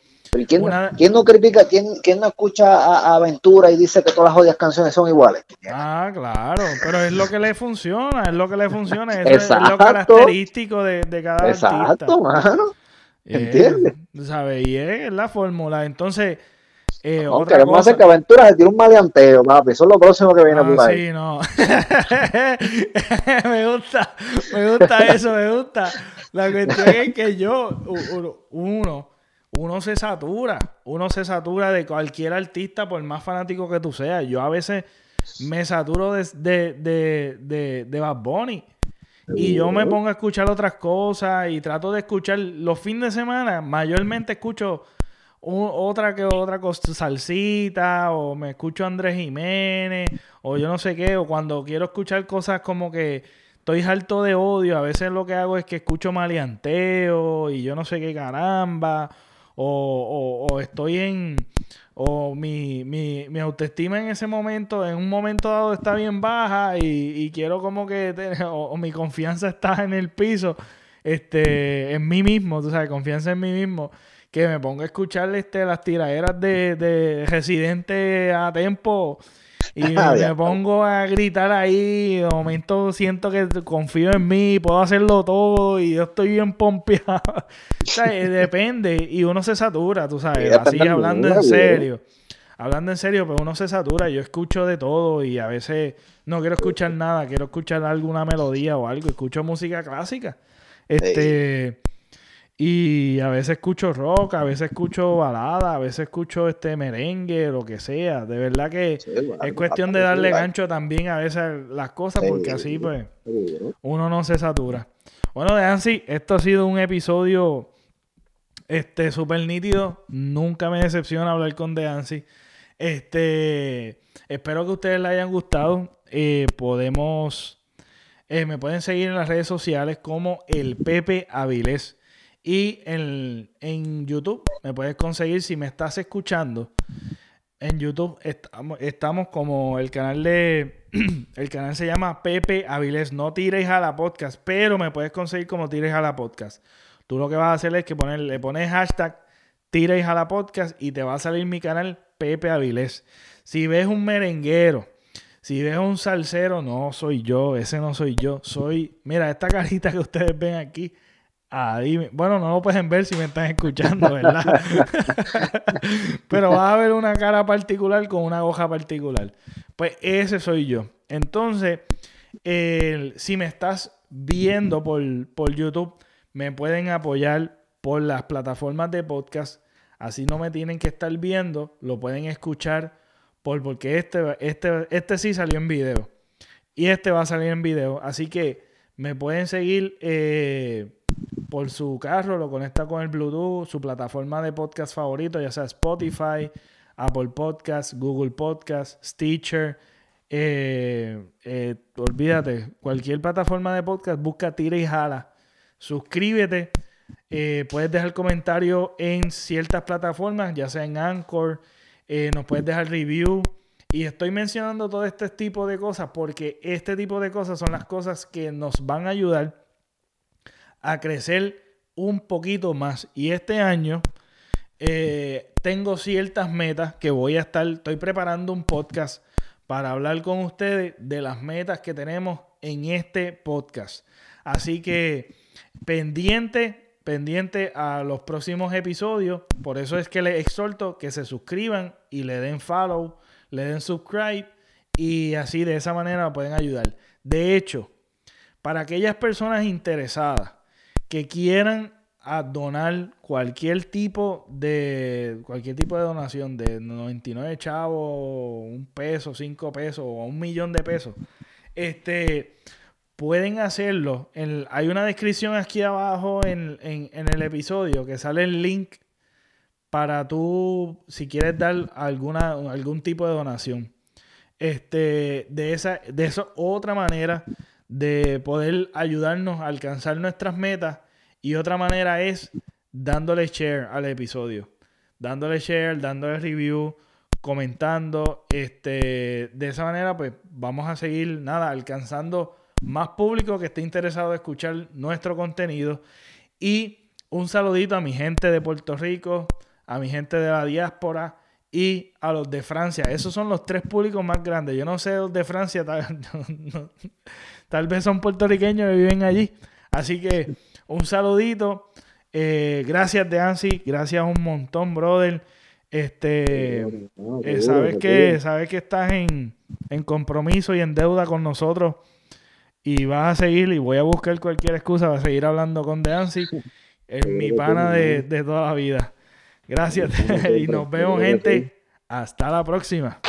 Speaker 2: quién, no critica, quién, no escucha a, Aventura y dice que todas las jodidas canciones son iguales?
Speaker 1: Ah, claro, pero es lo que le funciona, es lo que le funciona, es, lo característico de, de cada
Speaker 2: Exacto, mano. ¿Entiendes?
Speaker 1: ¿Sabes? Y es la fórmula. Entonces, eh,
Speaker 2: no, queremos hacer que Aventura se tire un maleanteo, papi. Eso es lo próximo que viene
Speaker 1: ah, por ahí. Sí, no. me gusta, me gusta eso, me gusta. La cuestión es que yo, uno, uno se satura, uno se satura de cualquier artista por más fanático que tú seas. Yo a veces me saturo de, de, de, de, Bad Bunny. Y yo me pongo a escuchar otras cosas y trato de escuchar los fines de semana, mayormente escucho otra que otra cosa, salsita, o me escucho a Andrés Jiménez, o yo no sé qué, o cuando quiero escuchar cosas como que estoy harto de odio, a veces lo que hago es que escucho maleanteo y yo no sé qué caramba, o, o, estoy en, o mi, mi, mi, autoestima en ese momento, en un momento dado está bien baja y, quiero como que, o, mi confianza está en el piso, este, en mí mismo, tú sabes, confianza en mí mismo, que me pongo a escuchar este, las tiraderas de, de Residente a tiempo y me pongo a gritar ahí. De momento siento que confío en mí, puedo hacerlo todo y yo estoy bien pompeado. o sea, depende. Y uno se satura, tú sabes. Así hablando en serio. Hablando en serio, pues uno se satura. Yo escucho de todo y a veces no quiero escuchar nada. Quiero escuchar alguna melodía o algo. Escucho música clásica. Este. Y a veces escucho rock, a veces escucho balada, a veces escucho este merengue, lo que sea. De verdad que es cuestión de darle gancho también a veces las cosas, porque así pues uno no se satura. Bueno, de Ansi, esto ha sido un episodio este súper nítido. Nunca me decepciona hablar con De Este, espero que a ustedes les hayan gustado. Eh, podemos, eh, me pueden seguir en las redes sociales como el Pepe Avilés. Y en, en, YouTube me puedes conseguir, si me estás escuchando, en YouTube estamos, estamos como el canal de... el canal se llama Pepe Avilés. No tires a la podcast, pero me puedes conseguir como tires a la podcast. Tú lo que vas a hacer es que poner, le pones hashtag tires a la podcast y te va a salir mi canal Pepe Avilés. Si ves un merenguero, si ves un salsero, no soy yo, ese no soy yo. Soy, mira, esta carita que ustedes ven aquí bueno, no lo pueden ver si me están escuchando, ¿verdad? Pero va a haber una cara particular con una hoja particular. Pues ese soy yo. Entonces, si me estás viendo por, por YouTube, me pueden apoyar por las plataformas de podcast. Así no me tienen que estar viendo, lo pueden escuchar por, porque este, este, este sí salió en video. Y este va a salir en video. Así que me pueden seguir. Eh, por su carro, lo conecta con el Bluetooth, su plataforma de podcast favorito, ya sea Spotify, Apple Podcast, Google Podcast, Stitcher. Eh, eh, olvídate, cualquier plataforma de podcast, busca Tira y Jala. Suscríbete. Eh, puedes dejar comentario en ciertas plataformas, ya sea en Anchor. nos puedes dejar review. Y estoy mencionando todo este tipo de cosas porque este tipo de cosas son las cosas que nos van a ayudar a crecer un poquito más. Y este año eh, tengo ciertas metas que voy a estar, estoy preparando un podcast para hablar con ustedes de las metas que tenemos en este podcast. Así que pendiente, pendiente a los próximos episodios. Por eso es que les exhorto que se suscriban y le den follow, le den subscribe y así de esa manera pueden ayudar. De hecho, para aquellas personas interesadas que quieran a donar cualquier tipo de cualquier tipo de donación de 99 chavos, un peso, cinco pesos o un millón de pesos, este pueden hacerlo. hay una descripción aquí abajo en, el episodio que sale el link para tú, si quieres dar alguna, algún tipo de donación. Este, de esa, de esa otra manera de poder ayudarnos a alcanzar nuestras metas y otra manera es dándole share al episodio. Dándole share, dándole review, comentando. Este, de esa manera, pues vamos a seguir, nada, alcanzando más público que esté interesado en escuchar nuestro contenido. Y un saludito a mi gente de Puerto Rico, a mi gente de la diáspora y a los de Francia. Esos son los tres públicos más grandes. Yo no sé los de Francia, tal, tal vez son puertorriqueños que viven allí. Así que un saludito. Eh, gracias, Deansi. Gracias un montón, brother. Este, eh, sabes que sabes que estás en, compromiso y en deuda con nosotros y vas a seguir y voy a buscar cualquier excusa para seguir hablando con Deansi. Es mi pana de, de toda la vida. Gracias y nos vemos, gente. Hasta la próxima.